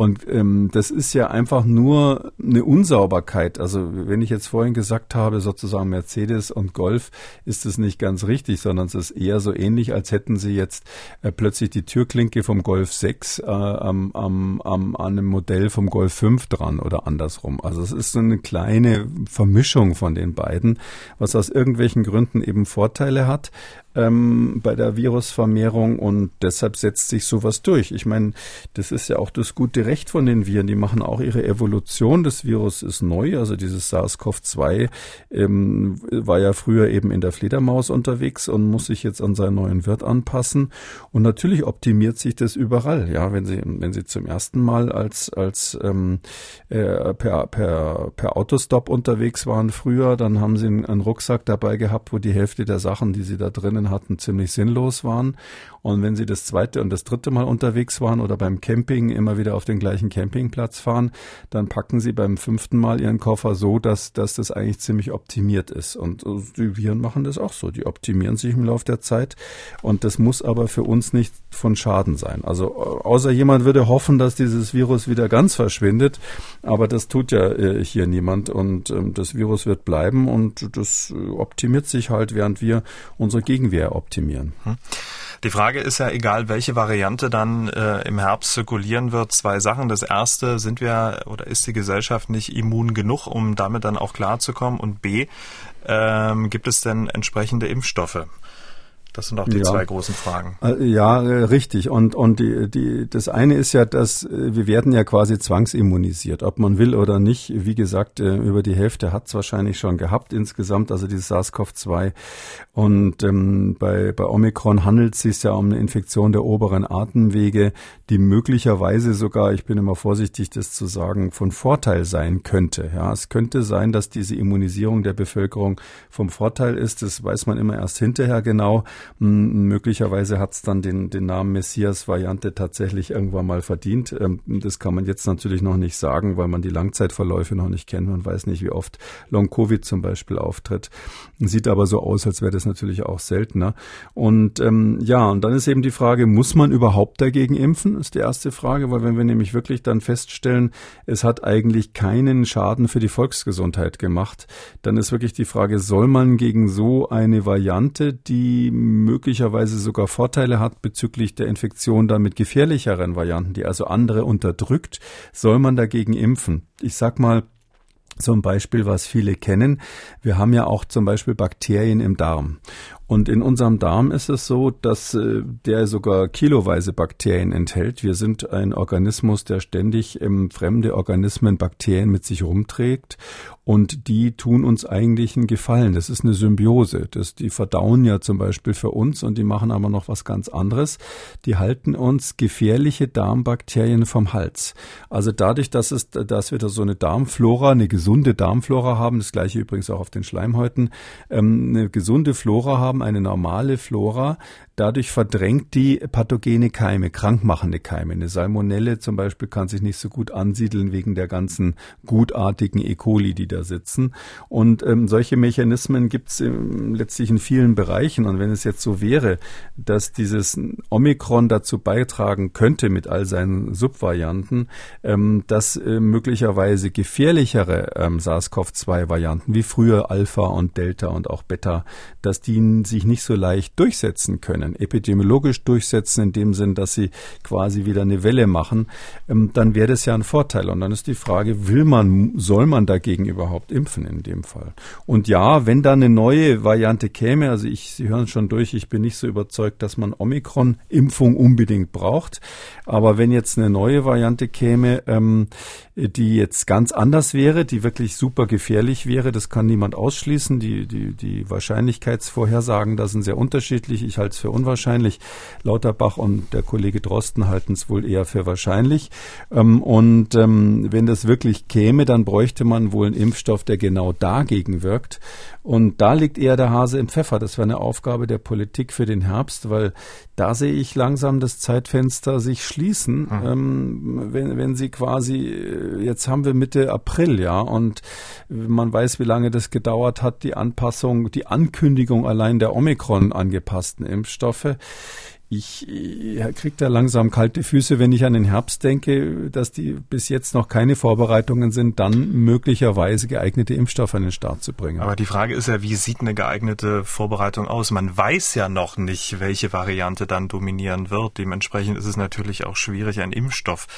Und ähm, das ist ja einfach nur eine Unsauberkeit. Also wenn ich jetzt vorhin gesagt habe, sozusagen Mercedes und Golf, ist es nicht ganz richtig, sondern es ist eher so ähnlich, als hätten sie jetzt äh, plötzlich die Türklinke vom Golf 6 äh, am, am, am, an einem Modell vom Golf 5 dran oder andersrum. Also es ist so eine kleine Vermischung von den beiden, was aus irgendwelchen Gründen eben Vorteile hat ähm, bei der Virusvermehrung und deshalb setzt sich sowas durch. Ich meine, das ist ja auch das gute Recht von den Viren. Die machen auch ihre Evolution. Das Virus ist neu, also dieses SARS-CoV-2 ähm, war ja früher eben in der Fledermaus unterwegs und muss sich jetzt an seinen neuen Wirt anpassen. Und natürlich optimiert sich das überall. Ja, wenn Sie wenn Sie zum ersten Mal als als ähm, äh, per per per Autostop unterwegs waren früher, dann haben Sie einen Rucksack dabei gehabt, wo die Hälfte der Sachen, die Sie da drinnen hatten, ziemlich sinnlos waren. Und wenn sie das zweite und das dritte Mal unterwegs waren oder beim Camping immer wieder auf den gleichen Campingplatz fahren, dann packen sie beim fünften Mal ihren Koffer so, dass, dass das eigentlich ziemlich optimiert ist. Und die Viren machen das auch so. Die optimieren sich im Laufe der Zeit. Und das muss aber für uns nicht von Schaden sein. Also außer jemand würde hoffen, dass dieses Virus wieder ganz verschwindet. Aber das tut ja äh, hier niemand. Und ähm, das Virus wird bleiben und das äh, optimiert sich halt, während wir unsere Gegenwehr optimieren. Hm. Die Frage ist ja, egal welche Variante dann äh, im Herbst zirkulieren wird, zwei Sachen. Das erste, sind wir oder ist die Gesellschaft nicht immun genug, um damit dann auch klarzukommen? Und B, ähm, gibt es denn entsprechende Impfstoffe? Das sind auch die ja. zwei großen Fragen. Äh, ja, äh, richtig. Und, und die, die, das eine ist ja, dass äh, wir werden ja quasi zwangsimmunisiert, ob man will oder nicht. Wie gesagt, über die Hälfte hat es wahrscheinlich schon gehabt insgesamt, also dieses SARS-CoV-2. Und ähm, bei, bei Omikron handelt es sich ja um eine Infektion der oberen Atemwege, die möglicherweise sogar, ich bin immer vorsichtig, das zu sagen, von Vorteil sein könnte. Ja, es könnte sein, dass diese Immunisierung der Bevölkerung vom Vorteil ist. Das weiß man immer erst hinterher genau. Möglicherweise hat es dann den, den Namen Messias-Variante tatsächlich irgendwann mal verdient. Ähm, das kann man jetzt natürlich noch nicht sagen, weil man die Langzeitverläufe noch nicht kennt. Man weiß nicht, wie oft Long-Covid zum Beispiel auftritt. Sieht aber so aus, als wäre das natürlich auch seltener. Und ähm, ja, und dann ist eben die Frage, muss man überhaupt dagegen impfen? Ist die erste Frage, weil wenn wir nämlich wirklich dann feststellen, es hat eigentlich keinen Schaden für die Volksgesundheit gemacht, dann ist wirklich die Frage, soll man gegen so eine Variante, die möglicherweise sogar Vorteile hat bezüglich der Infektion dann mit gefährlicheren Varianten, die also andere unterdrückt, soll man dagegen impfen? Ich sag mal, zum Beispiel, was viele kennen. Wir haben ja auch zum Beispiel Bakterien im Darm. Und in unserem Darm ist es so, dass äh, der sogar kiloweise Bakterien enthält. Wir sind ein Organismus, der ständig ähm, fremde Organismen, Bakterien mit sich rumträgt. Und die tun uns eigentlich einen Gefallen. Das ist eine Symbiose. Das, die verdauen ja zum Beispiel für uns und die machen aber noch was ganz anderes. Die halten uns gefährliche Darmbakterien vom Hals. Also dadurch, dass, es, dass wir da so eine Darmflora, eine gesunde Darmflora haben, das gleiche übrigens auch auf den Schleimhäuten, ähm, eine gesunde Flora haben, haben eine normale Flora. Dadurch verdrängt die pathogene Keime, krankmachende Keime. Eine Salmonelle zum Beispiel kann sich nicht so gut ansiedeln wegen der ganzen gutartigen E. coli, die da sitzen. Und ähm, solche Mechanismen gibt es letztlich in vielen Bereichen. Und wenn es jetzt so wäre, dass dieses Omikron dazu beitragen könnte mit all seinen Subvarianten, ähm, dass äh, möglicherweise gefährlichere ähm, SARS-CoV-2-Varianten wie früher Alpha und Delta und auch Beta, dass die sich nicht so leicht durchsetzen können, epidemiologisch durchsetzen, in dem Sinn, dass sie quasi wieder eine Welle machen, ähm, dann wäre das ja ein Vorteil. Und dann ist die Frage, will man, soll man dagegen überhaupt impfen in dem Fall? Und ja, wenn da eine neue Variante käme, also ich, Sie hören schon durch, ich bin nicht so überzeugt, dass man Omikron-Impfung unbedingt braucht. Aber wenn jetzt eine neue Variante käme, ähm, die jetzt ganz anders wäre, die wirklich super gefährlich wäre, das kann niemand ausschließen. Die, die, die Wahrscheinlichkeitsvorhersagen da sind sehr unterschiedlich. Ich halte es für unwahrscheinlich. Lauterbach und der Kollege Drosten halten es wohl eher für wahrscheinlich. Ähm, und ähm, wenn das wirklich käme, dann bräuchte man wohl einen Impfstoff, der genau dagegen wirkt. Und da liegt eher der Hase im Pfeffer. Das wäre eine Aufgabe der Politik für den Herbst, weil da sehe ich langsam das Zeitfenster sich schließen, mhm. ähm, wenn, wenn sie quasi, äh, jetzt haben wir Mitte April, ja, und man weiß, wie lange das gedauert hat, die Anpassung, die Ankündigung allein der Omikron angepassten Impfstoffe ich kriege da langsam kalte Füße, wenn ich an den Herbst denke, dass die bis jetzt noch keine Vorbereitungen sind, dann möglicherweise geeignete Impfstoffe an den Start zu bringen. Aber die Frage ist ja, wie sieht eine geeignete Vorbereitung aus? Man weiß ja noch nicht, welche Variante dann dominieren wird. Dementsprechend ist es natürlich auch schwierig, einen Impfstoff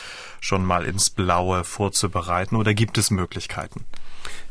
schon mal ins Blaue vorzubereiten. Oder gibt es Möglichkeiten?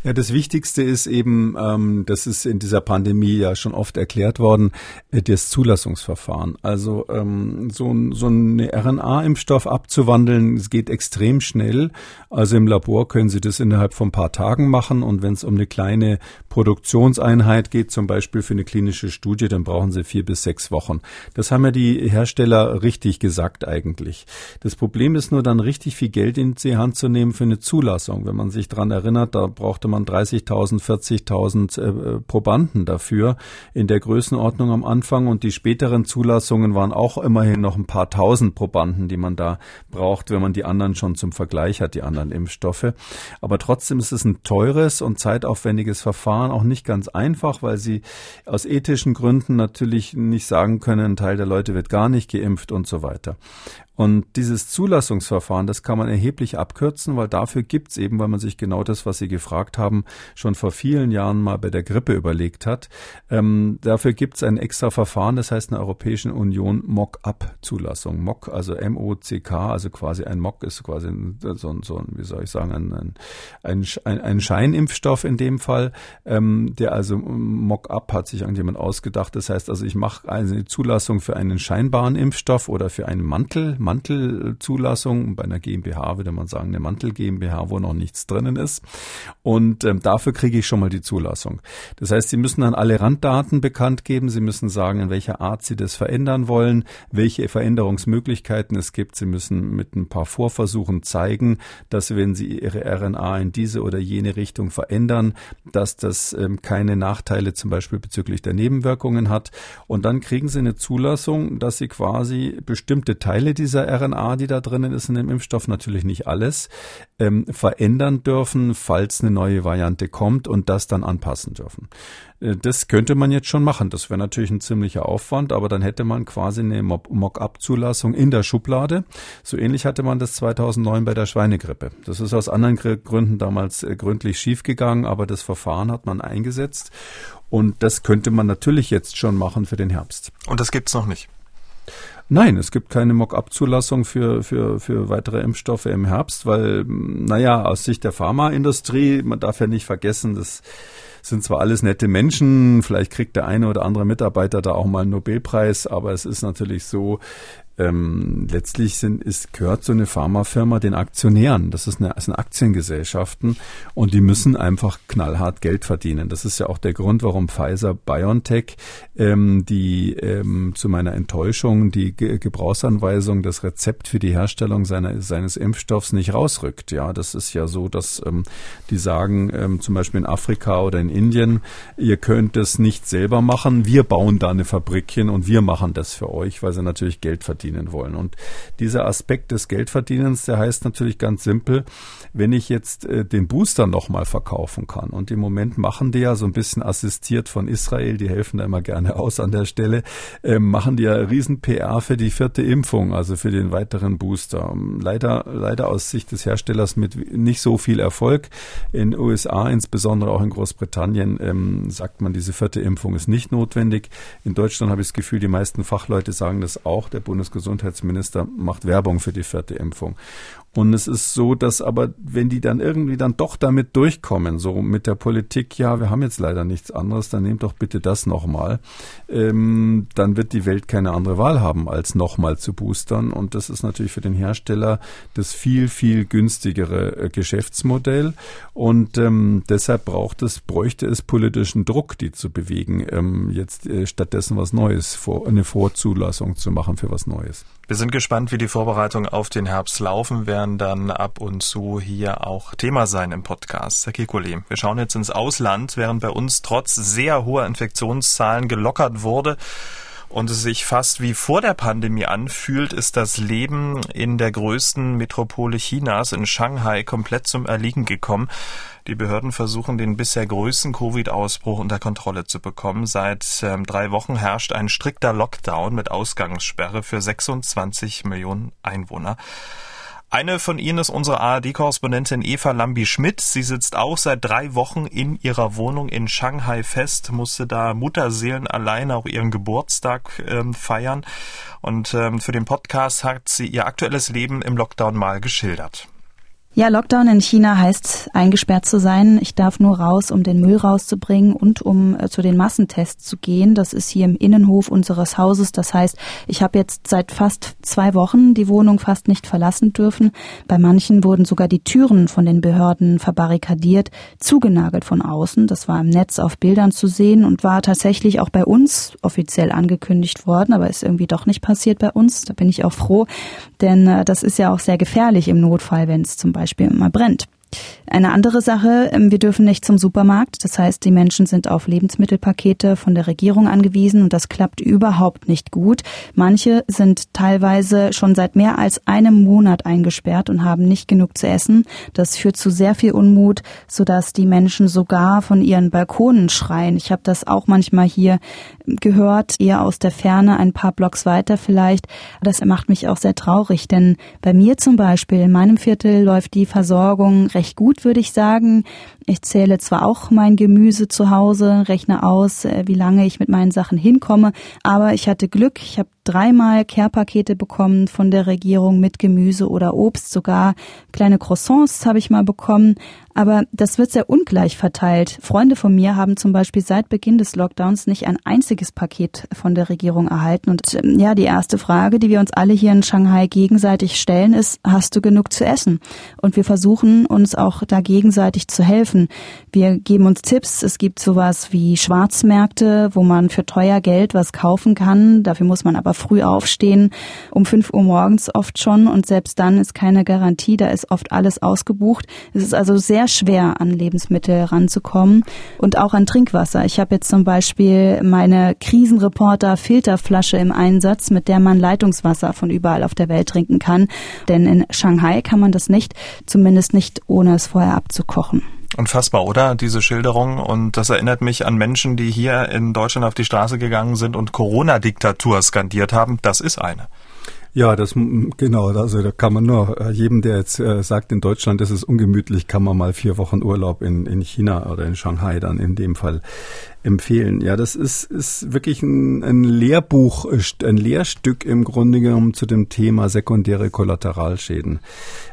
Ja, das Wichtigste ist eben, ähm, das ist in dieser Pandemie ja schon oft erklärt worden, äh, das Zulassungsverfahren. Also ähm, so, so eine RNA-Impfstoff abzuwandeln, es geht extrem schnell. Also im Labor können Sie das innerhalb von ein paar Tagen machen und wenn es um eine kleine Produktionseinheit geht, zum Beispiel für eine klinische Studie, dann brauchen Sie vier bis sechs Wochen. Das haben ja die Hersteller richtig gesagt eigentlich. Das Problem ist nur dann richtig viel Geld in die Hand zu nehmen für eine Zulassung. Wenn man sich dran erinnert, da brauchte man 30.000, 40.000 äh, Probanden dafür in der Größenordnung am Anfang und die späteren Zulassungen waren auch immerhin noch ein paar tausend Probanden, die man da braucht, wenn man die anderen schon zum Vergleich hat, die anderen Impfstoffe. Aber trotzdem ist es ein teures und zeitaufwendiges Verfahren, auch nicht ganz einfach, weil sie aus ethischen Gründen natürlich nicht sagen können, ein Teil der Leute wird gar nicht geimpft und so weiter. Und dieses Zulassungsverfahren, das kann man erheblich abkürzen, weil dafür gibt's eben, weil man sich genau das, was Sie gefragt haben, schon vor vielen Jahren mal bei der Grippe überlegt hat. Ähm, dafür gibt's ein extra Verfahren, das heißt in der Europäischen Union Mock-up-Zulassung. Mock, also M-O-C-K, also quasi ein Mock ist quasi so, so ein, wie soll ich sagen, ein, ein, ein, ein Scheinimpfstoff in dem Fall, ähm, der also Mock-up hat sich irgendjemand ausgedacht. Das heißt also, ich mache eine Zulassung für einen scheinbaren Impfstoff oder für einen Mantel, Mantelzulassung. Bei einer GmbH würde man sagen, eine Mantel GmbH, wo noch nichts drinnen ist. Und ähm, dafür kriege ich schon mal die Zulassung. Das heißt, Sie müssen dann alle Randdaten bekannt geben. Sie müssen sagen, in welcher Art Sie das verändern wollen, welche Veränderungsmöglichkeiten es gibt. Sie müssen mit ein paar Vorversuchen zeigen, dass wenn Sie Ihre RNA in diese oder jene Richtung verändern, dass das ähm, keine Nachteile zum Beispiel bezüglich der Nebenwirkungen hat. Und dann kriegen Sie eine Zulassung, dass Sie quasi bestimmte Teile dieser dieser RNA, die da drinnen ist in dem Impfstoff, natürlich nicht alles, ähm, verändern dürfen, falls eine neue Variante kommt und das dann anpassen dürfen. Äh, das könnte man jetzt schon machen. Das wäre natürlich ein ziemlicher Aufwand, aber dann hätte man quasi eine Mock-up-Zulassung in der Schublade. So ähnlich hatte man das 2009 bei der Schweinegrippe. Das ist aus anderen Gründen damals äh, gründlich schiefgegangen, aber das Verfahren hat man eingesetzt. Und das könnte man natürlich jetzt schon machen für den Herbst. Und das gibt's noch nicht. Nein, es gibt keine Mock-up-Zulassung für, für, für weitere Impfstoffe im Herbst, weil, naja, aus Sicht der Pharmaindustrie, man darf ja nicht vergessen, das sind zwar alles nette Menschen, vielleicht kriegt der eine oder andere Mitarbeiter da auch mal einen Nobelpreis, aber es ist natürlich so, ähm, letztlich sind, ist, gehört so eine Pharmafirma den Aktionären. Das, ist eine, sind Aktiengesellschaften und die müssen einfach knallhart Geld verdienen. Das ist ja auch der Grund, warum Pfizer BioNTech ähm, die ähm, zu meiner Enttäuschung die Ge Gebrauchsanweisung, das Rezept für die Herstellung seiner, seines Impfstoffs nicht rausrückt. Ja, das ist ja so, dass ähm, die sagen, ähm, zum Beispiel in Afrika oder in Indien, ihr könnt es nicht selber machen, wir bauen da eine Fabrikchen und wir machen das für euch, weil sie natürlich Geld verdienen verdienen wollen. Und dieser Aspekt des Geldverdienens, der heißt natürlich ganz simpel, wenn ich jetzt äh, den Booster nochmal verkaufen kann. Und im Moment machen die ja so ein bisschen assistiert von Israel, die helfen da immer gerne aus an der Stelle, äh, machen die ja riesen PR für die vierte Impfung, also für den weiteren Booster. Leider, leider aus Sicht des Herstellers mit nicht so viel Erfolg. In USA, insbesondere auch in Großbritannien, ähm, sagt man, diese vierte Impfung ist nicht notwendig. In Deutschland habe ich das Gefühl, die meisten Fachleute sagen das auch. Der Bundes Bundesgesundheitsminister macht Werbung für die vierte Impfung. Und es ist so, dass aber, wenn die dann irgendwie dann doch damit durchkommen, so mit der Politik, ja, wir haben jetzt leider nichts anderes, dann nehmt doch bitte das nochmal, ähm, dann wird die Welt keine andere Wahl haben, als nochmal zu boostern. Und das ist natürlich für den Hersteller das viel, viel günstigere äh, Geschäftsmodell. Und ähm, deshalb braucht es, bräuchte es politischen Druck, die zu bewegen, ähm, jetzt äh, stattdessen was Neues, vor, eine Vorzulassung zu machen für was Neues. Wir sind gespannt, wie die Vorbereitungen auf den Herbst laufen, werden dann ab und zu hier auch Thema sein im Podcast. Herr Kikuli, wir schauen jetzt ins Ausland, während bei uns trotz sehr hoher Infektionszahlen gelockert wurde und es sich fast wie vor der Pandemie anfühlt, ist das Leben in der größten Metropole Chinas, in Shanghai, komplett zum Erliegen gekommen. Die Behörden versuchen, den bisher größten Covid-Ausbruch unter Kontrolle zu bekommen. Seit ähm, drei Wochen herrscht ein strikter Lockdown mit Ausgangssperre für 26 Millionen Einwohner. Eine von Ihnen ist unsere ARD-Korrespondentin Eva Lambi-Schmidt. Sie sitzt auch seit drei Wochen in ihrer Wohnung in Shanghai fest, musste da Mutterseelen alleine auch ihren Geburtstag ähm, feiern. Und ähm, für den Podcast hat sie ihr aktuelles Leben im Lockdown mal geschildert. Ja, Lockdown in China heißt eingesperrt zu sein. Ich darf nur raus, um den Müll rauszubringen und um äh, zu den Massentests zu gehen. Das ist hier im Innenhof unseres Hauses. Das heißt, ich habe jetzt seit fast zwei Wochen die Wohnung fast nicht verlassen dürfen. Bei manchen wurden sogar die Türen von den Behörden verbarrikadiert, zugenagelt von außen. Das war im Netz auf Bildern zu sehen und war tatsächlich auch bei uns offiziell angekündigt worden, aber ist irgendwie doch nicht passiert bei uns. Da bin ich auch froh, denn äh, das ist ja auch sehr gefährlich im Notfall, wenn es zum Beispiel Beispiel mal brennt. Eine andere Sache, ähm, wir dürfen nicht zum Supermarkt. Das heißt, die Menschen sind auf Lebensmittelpakete von der Regierung angewiesen und das klappt überhaupt nicht gut. Manche sind teilweise schon seit mehr als einem Monat eingesperrt und haben nicht genug zu essen. Das führt zu sehr viel Unmut, sodass die Menschen sogar von ihren Balkonen schreien. Ich habe das auch manchmal hier gehört, eher aus der Ferne, ein paar Blocks weiter vielleicht. Das macht mich auch sehr traurig, denn bei mir zum Beispiel, in meinem Viertel läuft die Versorgung recht gut, würde ich sagen. Ich zähle zwar auch mein Gemüse zu Hause, rechne aus, äh, wie lange ich mit meinen Sachen hinkomme, aber ich hatte Glück. Ich habe dreimal Care-Pakete bekommen von der Regierung mit Gemüse oder Obst, sogar kleine Croissants habe ich mal bekommen. Aber das wird sehr ungleich verteilt. Freunde von mir haben zum Beispiel seit Beginn des Lockdowns nicht ein einziges Paket von der Regierung erhalten. Und ähm, ja, die erste Frage, die wir uns alle hier in Shanghai gegenseitig stellen, ist, hast du genug zu essen? Und wir versuchen uns auch da gegenseitig zu helfen. Wir geben uns Tipps. Es gibt sowas wie Schwarzmärkte, wo man für teuer Geld was kaufen kann. Dafür muss man aber früh aufstehen, um fünf Uhr morgens oft schon. Und selbst dann ist keine Garantie. Da ist oft alles ausgebucht. Es ist also sehr sehr schwer, an Lebensmittel ranzukommen und auch an Trinkwasser. Ich habe jetzt zum Beispiel meine Krisenreporter-Filterflasche im Einsatz, mit der man Leitungswasser von überall auf der Welt trinken kann. Denn in Shanghai kann man das nicht, zumindest nicht ohne es vorher abzukochen. Unfassbar, oder? Diese Schilderung. Und das erinnert mich an Menschen, die hier in Deutschland auf die Straße gegangen sind und Corona-Diktatur skandiert haben. Das ist eine. Ja, das genau. Also da kann man nur äh, jedem, der jetzt äh, sagt, in Deutschland ist es ungemütlich, kann man mal vier Wochen Urlaub in, in China oder in Shanghai dann in dem Fall empfehlen. Ja, das ist, ist wirklich ein, ein Lehrbuch, ein Lehrstück im Grunde genommen zu dem Thema sekundäre Kollateralschäden.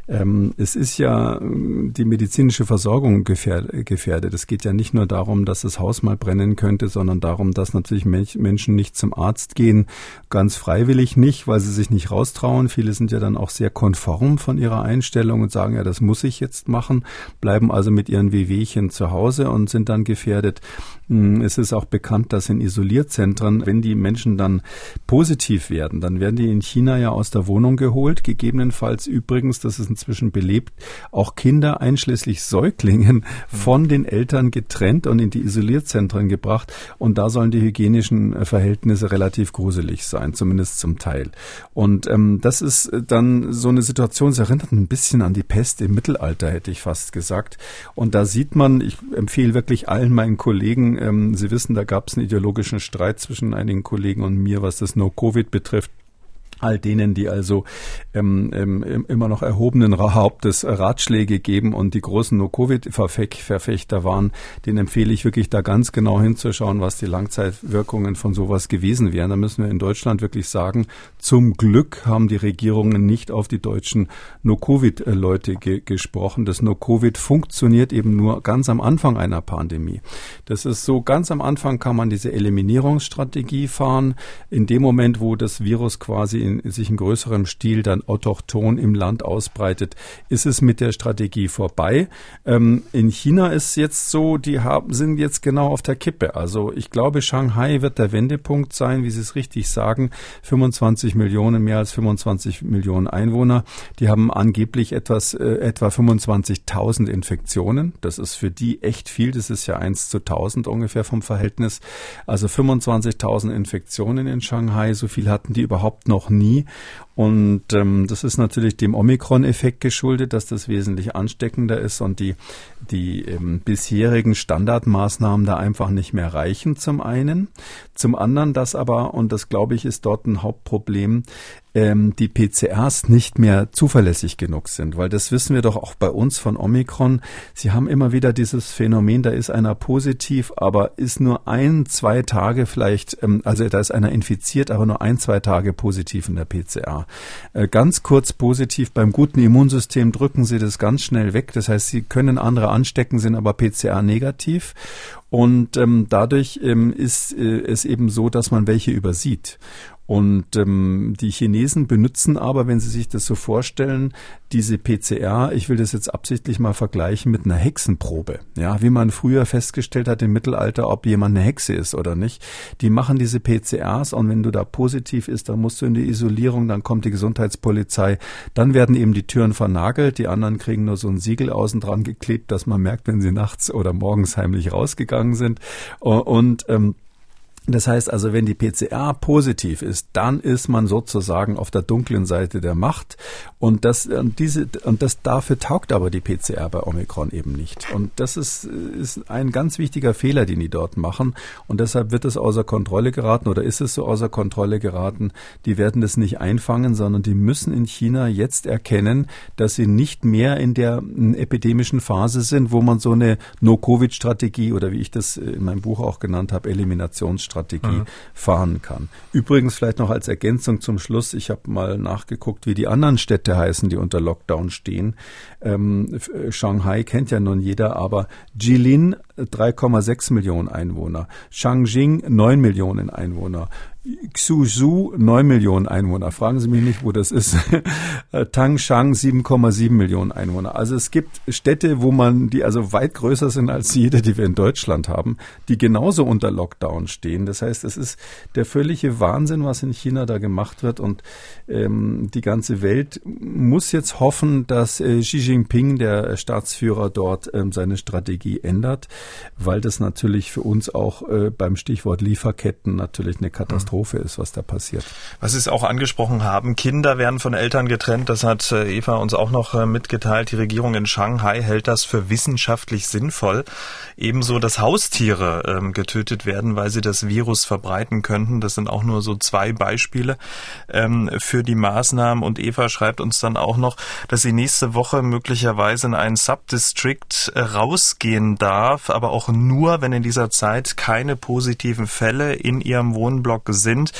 Ähm, es ist ja die medizinische Versorgung gefährdet. Es geht ja nicht nur darum, dass das Haus mal brennen könnte, sondern darum, dass natürlich Menschen nicht zum Arzt gehen, ganz freiwillig nicht, weil sie sich nicht raustrauen. Viele sind ja dann auch sehr konform von ihrer Einstellung und sagen, ja, das muss ich jetzt machen, bleiben also mit ihren Wehwehchen zu Hause und sind dann gefährdet. Hm, es ist auch bekannt, dass in Isolierzentren, wenn die Menschen dann positiv werden, dann werden die in China ja aus der Wohnung geholt. Gegebenenfalls übrigens, das ist inzwischen belebt, auch Kinder einschließlich Säuglingen von den Eltern getrennt und in die Isolierzentren gebracht. Und da sollen die hygienischen äh, Verhältnisse relativ gruselig sein, zumindest zum Teil. Und ähm, das ist dann so eine Situation, es erinnert ein bisschen an die Pest im Mittelalter, hätte ich fast gesagt. Und da sieht man, ich empfehle wirklich allen meinen Kollegen, ähm, Sie wissen, da gab es einen ideologischen Streit zwischen einigen Kollegen und mir, was das No-Covid betrifft all denen, die also ähm, ähm, immer noch erhobenen Hauptes Ratschläge geben und die großen No-Covid-Verfechter waren, denen empfehle ich wirklich da ganz genau hinzuschauen, was die Langzeitwirkungen von sowas gewesen wären. Da müssen wir in Deutschland wirklich sagen, zum Glück haben die Regierungen nicht auf die deutschen No-Covid-Leute ge gesprochen. Das No-Covid funktioniert eben nur ganz am Anfang einer Pandemie. Das ist so, ganz am Anfang kann man diese Eliminierungsstrategie fahren. In dem Moment, wo das Virus quasi in, sich in größerem Stil dann autochton im Land ausbreitet, ist es mit der Strategie vorbei. Ähm, in China ist jetzt so, die haben, sind jetzt genau auf der Kippe. Also ich glaube, Shanghai wird der Wendepunkt sein, wie Sie es richtig sagen. 25 Millionen, mehr als 25 Millionen Einwohner. Die haben angeblich etwas, äh, etwa 25.000 Infektionen. Das ist für die echt viel. Das ist ja eins zu 1000 ungefähr vom Verhältnis. Also 25.000 Infektionen in Shanghai. So viel hatten die überhaupt noch nie nie. Und ähm, das ist natürlich dem Omikron-Effekt geschuldet, dass das wesentlich ansteckender ist und die, die ähm, bisherigen Standardmaßnahmen da einfach nicht mehr reichen zum einen. Zum anderen das aber, und das glaube ich ist dort ein Hauptproblem, ähm, die PCRs nicht mehr zuverlässig genug sind, weil das wissen wir doch auch bei uns von Omikron. Sie haben immer wieder dieses Phänomen, da ist einer positiv, aber ist nur ein, zwei Tage vielleicht, ähm, also da ist einer infiziert, aber nur ein, zwei Tage positiv in der PCR. Äh, ganz kurz positiv beim guten Immunsystem drücken Sie das ganz schnell weg. Das heißt, Sie können andere anstecken, sind aber PCR negativ. Und ähm, dadurch ähm, ist äh, es eben so, dass man welche übersieht. Und ähm, die Chinesen benutzen aber, wenn Sie sich das so vorstellen, diese PCR, ich will das jetzt absichtlich mal vergleichen mit einer Hexenprobe. Ja, wie man früher festgestellt hat im Mittelalter, ob jemand eine Hexe ist oder nicht. Die machen diese PCRs und wenn du da positiv ist, dann musst du in die Isolierung, dann kommt die Gesundheitspolizei, dann werden eben die Türen vernagelt, die anderen kriegen nur so ein Siegel außen dran geklebt, dass man merkt, wenn sie nachts oder morgens heimlich rausgegangen sind. Und ähm, Das heißt also, wenn die PCR positiv ist, dann ist man sozusagen auf der dunklen Seite der Macht. Und das, und diese, und das dafür taugt aber die PCR bei Omikron eben nicht. Und das ist, ist ein ganz wichtiger Fehler, den die dort machen. Und deshalb wird es außer Kontrolle geraten oder ist es so außer Kontrolle geraten. Die werden das nicht einfangen, sondern die müssen in China jetzt erkennen, dass sie nicht mehr in der epidemischen Phase sind, wo man so eine No-Covid-Strategie oder wie ich das in meinem Buch auch genannt habe, Eliminationsstrategie Strategie mhm. fahren kann. Übrigens vielleicht noch als Ergänzung zum Schluss, ich habe mal nachgeguckt, wie die anderen Städte heißen, die unter Lockdown stehen. Ähm, Shanghai kennt ja nun jeder, aber Jilin 3,6 Millionen Einwohner, Shangjing 9 Millionen Einwohner, Xuzhou 9 Millionen Einwohner. Fragen Sie mich nicht, wo das ist. Tangshan 7,7 Millionen Einwohner. Also es gibt Städte, wo man, die also weit größer sind als jede, die wir in Deutschland haben, die genauso unter Lockdown stehen. Das heißt, es ist der völlige Wahnsinn, was in China da gemacht wird. Und ähm, die ganze Welt muss jetzt hoffen, dass äh, Xi Jinping, der Staatsführer dort, ähm, seine Strategie ändert, weil das natürlich für uns auch äh, beim Stichwort Lieferketten natürlich eine Katastrophe Katastrophe ist, was da passiert. Was Sie es auch angesprochen haben, Kinder werden von Eltern getrennt. Das hat äh, Eva uns auch noch äh, mitgeteilt. Die Regierung in Shanghai hält das für wissenschaftlich sinnvoll. Ebenso, dass Haustiere ähm, getötet werden, weil sie das Virus verbreiten könnten. Das sind auch nur so zwei Beispiele ähm, für die Maßnahmen. Und Eva schreibt uns dann auch noch, dass sie nächste Woche möglicherweise in einen Subdistrict äh, rausgehen darf, aber auch nur, wenn in dieser Zeit keine positiven Fälle in ihrem Wohnblock sind.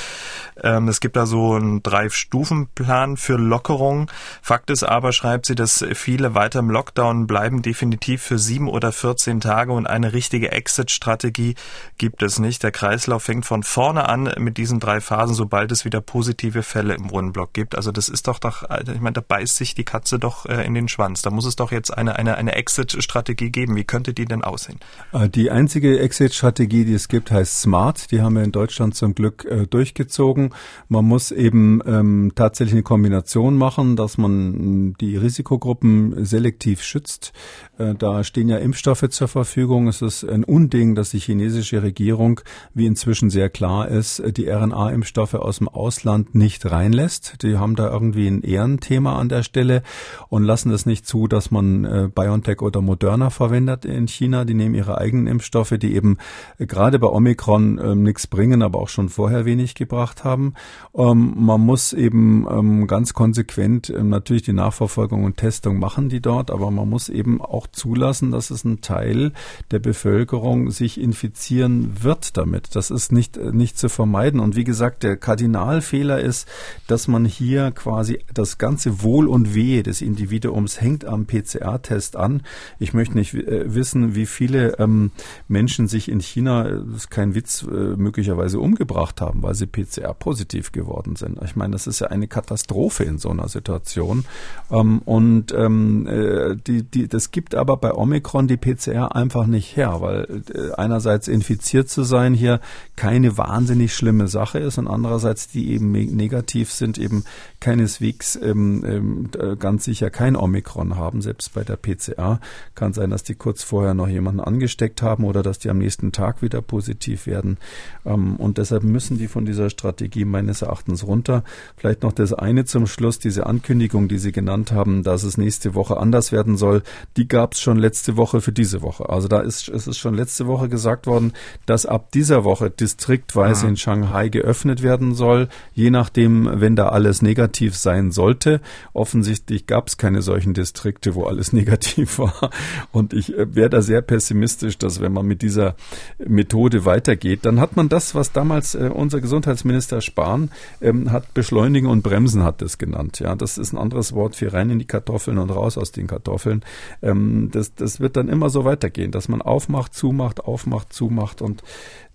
Ähm, es gibt da so einen Drei-Stufen-Plan für Lockerung. Fakt ist aber, schreibt sie, dass viele weiter im Lockdown bleiben, definitiv für sieben oder 14 Tage und eine richtige Exit-Strategie gibt es nicht. Der Kreislauf fängt von vorne an mit diesen drei Phasen, sobald es wieder positive Fälle im Wohnblock gibt. Also das ist doch doch, ich meine, da beißt sich die Katze doch äh, in den Schwanz. Da muss es doch jetzt eine, eine, eine Exit-Strategie geben. Wie könnte die denn aussehen? Äh, die einzige Exit-Strategie, die es gibt, heißt Smart. Die haben wir in Deutschland zum Glück äh, durchgezogen. Man muss eben ähm, tatsächlich eine Kombination machen, dass man die Risikogruppen selektiv schützt. Äh, da stehen ja Impfstoffe zur Verfügung. Es ist ein Unding, dass die chinesische Regierung, wie inzwischen sehr klar ist, die RNA-Impfstoffe aus dem Ausland nicht reinlässt. Die haben da irgendwie ein Ehrenthema an der Stelle und lassen es nicht zu, dass man äh, BioNTech oder Moderna verwendet in China. Die nehmen ihre eigenen Impfstoffe, die eben äh, gerade bei Omikron äh, nichts bringen, aber auch schon vorher wenig gebracht haben. Ähm, man muss eben ähm, ganz konsequent ähm, natürlich die Nachverfolgung und Testung machen, die dort, aber man muss eben auch zulassen, dass es ein Teil der Bevölkerung sich infizieren wird damit. Das ist nicht, äh, nicht zu vermeiden. Und wie gesagt, der Kardinalfehler ist, dass man hier quasi das ganze Wohl und Wehe des Individuums hängt am PCR-Test an. Ich möchte nicht äh, wissen, wie viele ähm, Menschen sich in China, äh, das ist kein Witz, äh, möglicherweise umgebracht haben, weil sie PCR-positiv geworden sind. Ich meine, das ist ja eine Katastrophe in so einer Situation. Ähm, und ähm, äh, die, die, das gibt aber bei Omikron die PCR einfach nicht her, weil äh, einerseits infiziert zu sein hier keine wahnsinnig schlimme Sache ist und andererseits die eben negativ sind, eben keineswegs ähm, ähm, äh, ganz sicher kein Omikron haben. Selbst bei der PCR kann sein, dass die kurz vorher noch jemanden angesteckt haben oder dass die am nächsten Tag wieder positiv werden. Und deshalb müssen die von dieser Strategie meines Erachtens runter. Vielleicht noch das eine zum Schluss, diese Ankündigung, die Sie genannt haben, dass es nächste Woche anders werden soll, die gab es schon letzte Woche für diese Woche. Also da ist es ist schon letzte Woche gesagt worden, dass ab dieser Woche distriktweise mhm. in Shanghai geöffnet werden soll, je nachdem, wenn da alles negativ sein sollte. Offensichtlich gab es keine solchen Distrikte, wo alles negativ war. Und ich äh, wäre da sehr pessimistisch, dass wenn man mit dieser Methode weitergeht, dann hat man das, was damals äh, unser Gesundheitsminister Spahn ähm, hat beschleunigen und bremsen hat das genannt. Ja, das ist ein anderes Wort für rein in die Kartoffeln und raus aus den Kartoffeln. Ähm, das, das wird dann immer so weitergehen, dass man aufmacht, zumacht, aufmacht, zumacht und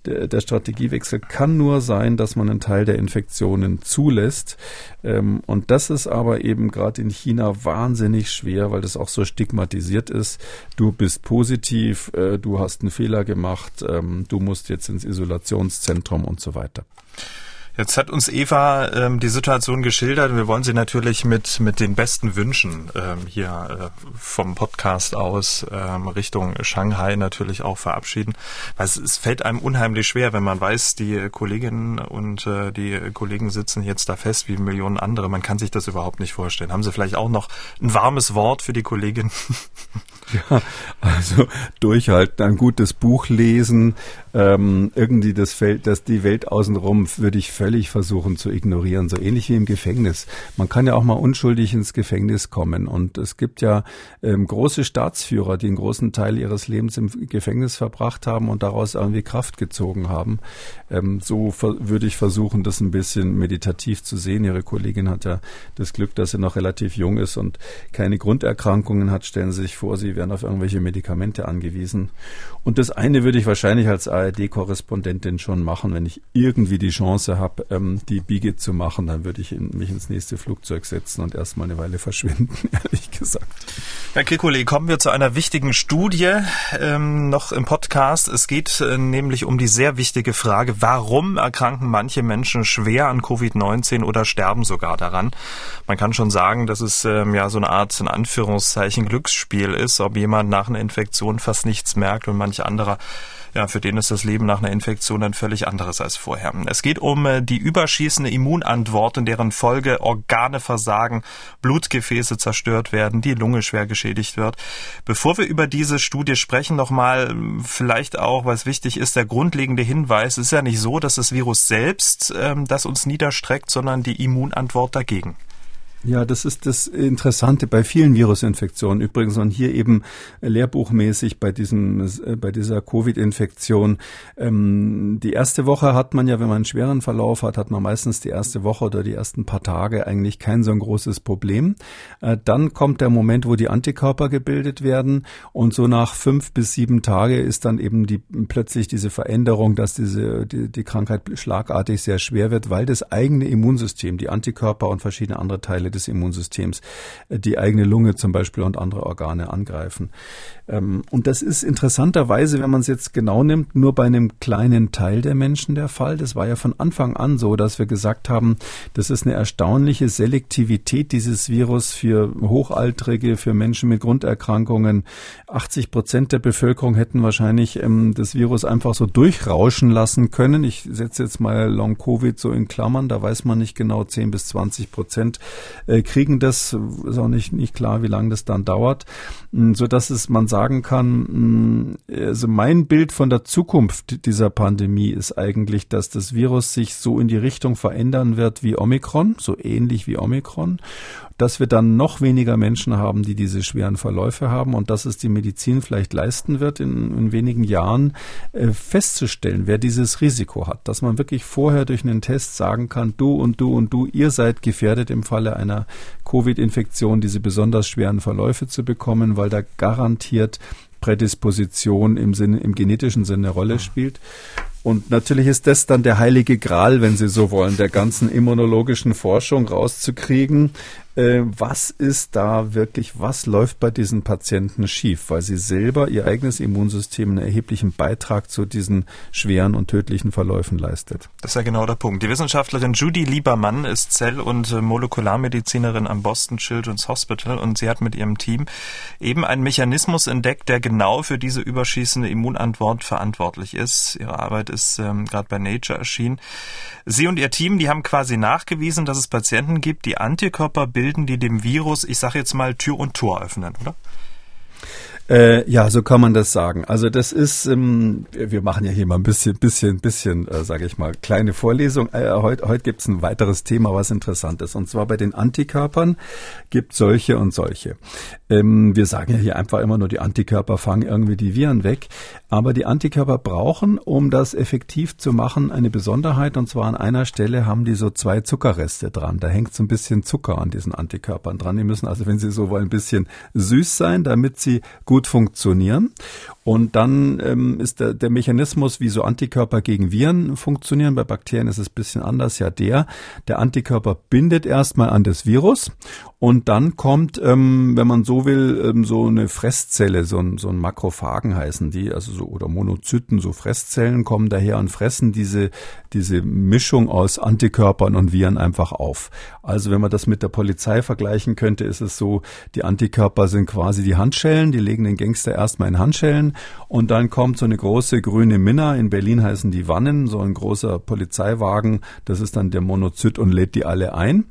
der, der Strategiewechsel kann nur sein, dass man einen Teil der Infektionen zulässt. Ähm, und das ist aber eben gerade in China wahnsinnig schwer, weil das auch so stigmatisiert ist. Du bist positiv, äh, du hast einen Fehler gemacht, ähm, du musst jetzt ins Isolationszentrum und so weiter. Jetzt hat uns Eva ähm, die Situation geschildert. Wir wollen sie natürlich mit, mit den besten Wünschen ähm, hier äh, vom Podcast aus ähm, Richtung Shanghai natürlich auch verabschieden. Weil es, es fällt einem unheimlich schwer, wenn man weiß, die Kolleginnen und äh, die Kollegen sitzen jetzt da fest wie Millionen andere. Man kann sich das überhaupt nicht vorstellen. Haben Sie vielleicht auch noch ein warmes Wort für die Kollegin? Ja, also durchhalten, ein gutes Buch lesen, ähm, irgendwie das Feld, dass die Welt außenrum würde ich völlig versuchen zu ignorieren, so ähnlich wie im Gefängnis. Man kann ja auch mal unschuldig ins Gefängnis kommen und es gibt ja ähm, große Staatsführer, die einen großen Teil ihres Lebens im Gefängnis verbracht haben und daraus irgendwie Kraft gezogen haben. Ähm, so würde ich versuchen, das ein bisschen meditativ zu sehen. Ihre Kollegin hat ja das Glück, dass sie noch relativ jung ist und keine Grunderkrankungen hat. Stellen Sie sich vor, sie werden auf irgendwelche Medikamente angewiesen. Und das eine würde ich wahrscheinlich als ARD-Korrespondentin schon machen, wenn ich irgendwie die Chance habe, ähm, die Biege zu machen, dann würde ich in, mich ins nächste Flugzeug setzen und erstmal eine Weile verschwinden, ehrlich gesagt. Herr Kikuli, kommen wir zu einer wichtigen Studie ähm, noch im Podcast. Es geht äh, nämlich um die sehr wichtige Frage, warum erkranken manche Menschen schwer an Covid-19 oder sterben sogar daran? Man kann schon sagen, dass es ähm, ja so eine Art, in Anführungszeichen, Glücksspiel ist, ob jemand nach einer Infektion fast nichts merkt und manch anderer ja, für den ist das Leben nach einer Infektion ein völlig anderes als vorher. Es geht um äh, die überschießende Immunantwort, in deren Folge Organe versagen, Blutgefäße zerstört werden, die Lunge schwer geschädigt wird. Bevor wir über diese Studie sprechen, nochmal ähm, vielleicht auch, was wichtig ist, der grundlegende Hinweis, es ist ja nicht so, dass das Virus selbst ähm, das uns niederstreckt, sondern die Immunantwort dagegen. Ja, das ist das Interessante bei vielen Virusinfektionen übrigens und hier eben lehrbuchmäßig bei diesem äh, bei dieser Covid-Infektion. Ähm, die erste Woche hat man ja, wenn man einen schweren Verlauf hat, hat man meistens die erste Woche oder die ersten paar Tage eigentlich kein so ein großes Problem. Äh, dann kommt der Moment, wo die Antikörper gebildet werden und so nach fünf bis sieben Tage ist dann eben die plötzlich diese Veränderung, dass diese die, die Krankheit schlagartig sehr schwer wird, weil das eigene Immunsystem, die Antikörper und verschiedene andere Teile des Immunsystems äh, die eigene Lunge zum Beispiel und andere Organe angreifen. Ähm, und das ist interessanterweise, wenn man es jetzt genau nimmt, nur bei einem kleinen Teil der Menschen der Fall. Das war ja von Anfang an so, dass wir gesagt haben, das ist eine erstaunliche Selektivität dieses Virus für Hochaltrige, für Menschen mit Grunderkrankungen. 80 Prozent der Bevölkerung hätten wahrscheinlich ähm, das Virus einfach so durchrauschen lassen können. Ich setze jetzt mal Long Covid so in Klammern, da weiß man nicht genau, 10 bis 20 Prozent äh, kriegen das, ist auch nicht, nicht klar, wie lange das dann dauert, mm, so dass es man sagen kann, mm, also mein Bild von der Zukunft dieser Pandemie ist eigentlich, dass das Virus sich so in die Richtung verändern wird wie Omikron, so ähnlich wie Omikron dass wir dann noch weniger Menschen haben, die diese schweren Verläufe haben und dass es die Medizin vielleicht leisten wird, in, in wenigen Jahren äh, festzustellen, wer dieses Risiko hat. Dass man wirklich vorher durch einen Test sagen kann, du und du und du, ihr seid gefährdet im Falle einer Covid-Infektion, diese besonders schweren Verläufe zu bekommen, weil da garantiert Prädisposition im Sinne, im genetischen Sinne eine Rolle spielt. Und natürlich ist das dann der heilige Gral, wenn Sie so wollen, der ganzen immunologischen Forschung rauszukriegen, äh, was ist da wirklich, was läuft bei diesen Patienten schief, weil sie selber ihr eigenes Immunsystem einen erheblichen Beitrag zu diesen schweren und tödlichen Verläufen leistet. Das ist ja genau der Punkt. Die Wissenschaftlerin Judy Liebermann ist Zell- und Molekularmedizinerin am Boston Children's Hospital und sie hat mit ihrem Team eben einen Mechanismus entdeckt, der genau für diese überschießende Immunantwort verantwortlich ist. Ihre Arbeit ist ähm, gerade bei Nature erschienen. Sie und ihr Team, die haben quasi nachgewiesen, dass es Patienten gibt, die Antikörper bilden, die dem Virus, ich sage jetzt mal, Tür und Tor öffnen, oder? Äh, ja, so kann man das sagen. Also das ist, ähm, wir machen ja hier mal ein bisschen, bisschen, bisschen, äh, sage ich mal, kleine Vorlesung. Äh, heute heute gibt es ein weiteres Thema, was interessant ist. Und zwar bei den Antikörpern gibt solche und solche. Ähm, wir sagen ja hier einfach immer nur, die Antikörper fangen irgendwie die Viren weg. Aber die Antikörper brauchen, um das effektiv zu machen, eine Besonderheit. Und zwar an einer Stelle haben die so zwei Zuckerreste dran. Da hängt so ein bisschen Zucker an diesen Antikörpern dran. Die müssen also, wenn Sie so wollen, ein bisschen süß sein, damit sie gut funktionieren. Und dann ähm, ist der, der Mechanismus, wie so Antikörper gegen Viren funktionieren. Bei Bakterien ist es ein bisschen anders. Ja, der, der Antikörper bindet erstmal an das Virus und dann kommt, ähm, wenn man so will, ähm, so eine Fresszelle, so ein, so ein Makrophagen heißen die, also so, oder Monozyten, so Fresszellen kommen daher und fressen diese, diese Mischung aus Antikörpern und Viren einfach auf. Also wenn man das mit der Polizei vergleichen könnte, ist es so, die Antikörper sind quasi die Handschellen, die legen den Gangster erstmal in Handschellen und dann kommt so eine große grüne Minna, in Berlin heißen die Wannen, so ein großer Polizeiwagen, das ist dann der Monozyt und lädt die alle ein.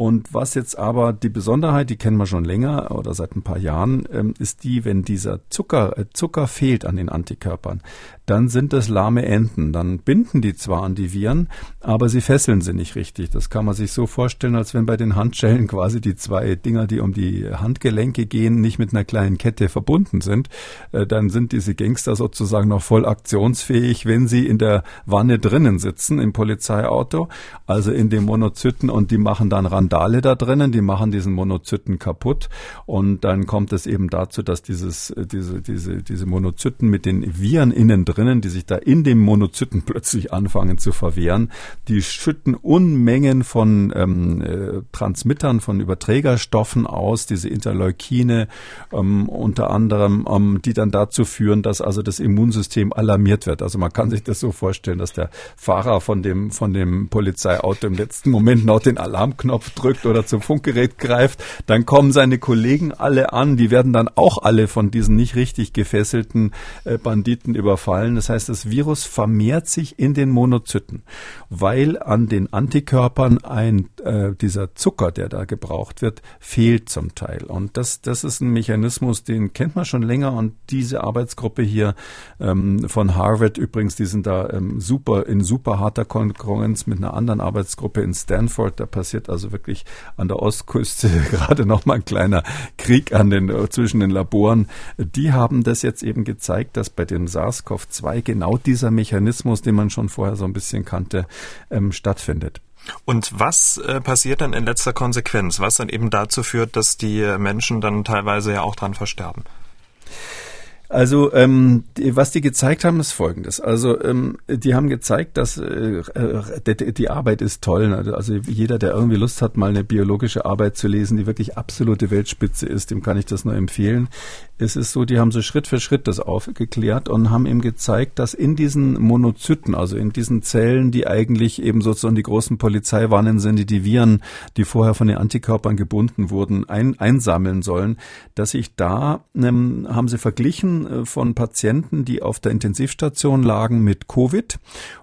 Und was jetzt aber die Besonderheit, die kennen wir schon länger oder seit ein paar Jahren, ähm, ist die, wenn dieser Zucker, äh, Zucker fehlt an den Antikörpern, dann sind es lahme Enten. Dann binden die zwar an die Viren, aber sie fesseln sie nicht richtig. Das kann man sich so vorstellen, als wenn bei den Handschellen quasi die zwei Dinger, die um die Handgelenke gehen, nicht mit einer kleinen Kette verbunden sind. Äh, dann sind diese Gangster sozusagen noch voll aktionsfähig, wenn sie in der Wanne drinnen sitzen, im Polizeiauto, also in dem Monozyten und die machen dann Randale da drinnen, die machen diesen Monozyten kaputt und dann kommt es eben dazu, dass dieses, äh, diese, diese, diese Monozyten mit den Viren innen drin drinnen, die sich da in dem Monozyten plötzlich anfangen zu verwehren. Die schütten Unmengen von ähm, äh, Transmittern, von Überträgerstoffen aus, diese Interleukine ähm, unter anderem, ähm, die dann dazu führen, dass also das Immunsystem alarmiert wird. Also man kann sich das so vorstellen, dass der Fahrer von dem, von dem Polizeiauto im letzten Moment noch den Alarmknopf drückt oder zum Funkgerät greift. Dann kommen seine Kollegen alle an, die werden dann auch alle von diesen nicht richtig gefesselten äh, Banditen überfallen Zellen. Das heißt, das Virus vermehrt sich in den Monozyten, weil an den Antikörpern ein äh, dieser Zucker, der da gebraucht wird, fehlt zum Teil. Und das, das ist ein Mechanismus, den kennt man schon länger. Und diese Arbeitsgruppe hier ähm, von Harvard übrigens, die sind da ähm, super in super harter Konkurrenz mit einer anderen Arbeitsgruppe in Stanford. Da passiert also wirklich an der Ostküste gerade noch mal ein kleiner Krieg an den zwischen den Laboren. Die haben das jetzt eben gezeigt, dass bei dem SARS-CoV-2 2 genau dieser Mechanismus, den man schon vorher so ein bisschen kannte, ähm, stattfindet. Und was äh, passiert dann in letzter Konsequenz, was dann eben dazu führt, dass die Menschen dann teilweise ja auch dran versterben? Also ähm, die, was die gezeigt haben, ist Folgendes. Also ähm, die haben gezeigt, dass äh, äh die, die Arbeit ist toll. Ne? Also jeder, der irgendwie Lust hat, mal eine biologische Arbeit zu lesen, die wirklich absolute Weltspitze ist, dem kann ich das nur empfehlen. Es ist so, die haben so Schritt für Schritt das aufgeklärt und haben eben gezeigt, dass in diesen Monozyten, also in diesen Zellen, die eigentlich eben sozusagen die großen Polizeiwannen sind, die die Viren, die vorher von den Antikörpern gebunden wurden, ein, einsammeln sollen, dass sich da ähm, haben sie verglichen äh, von Patienten, die auf der Intensivstation lagen mit Covid,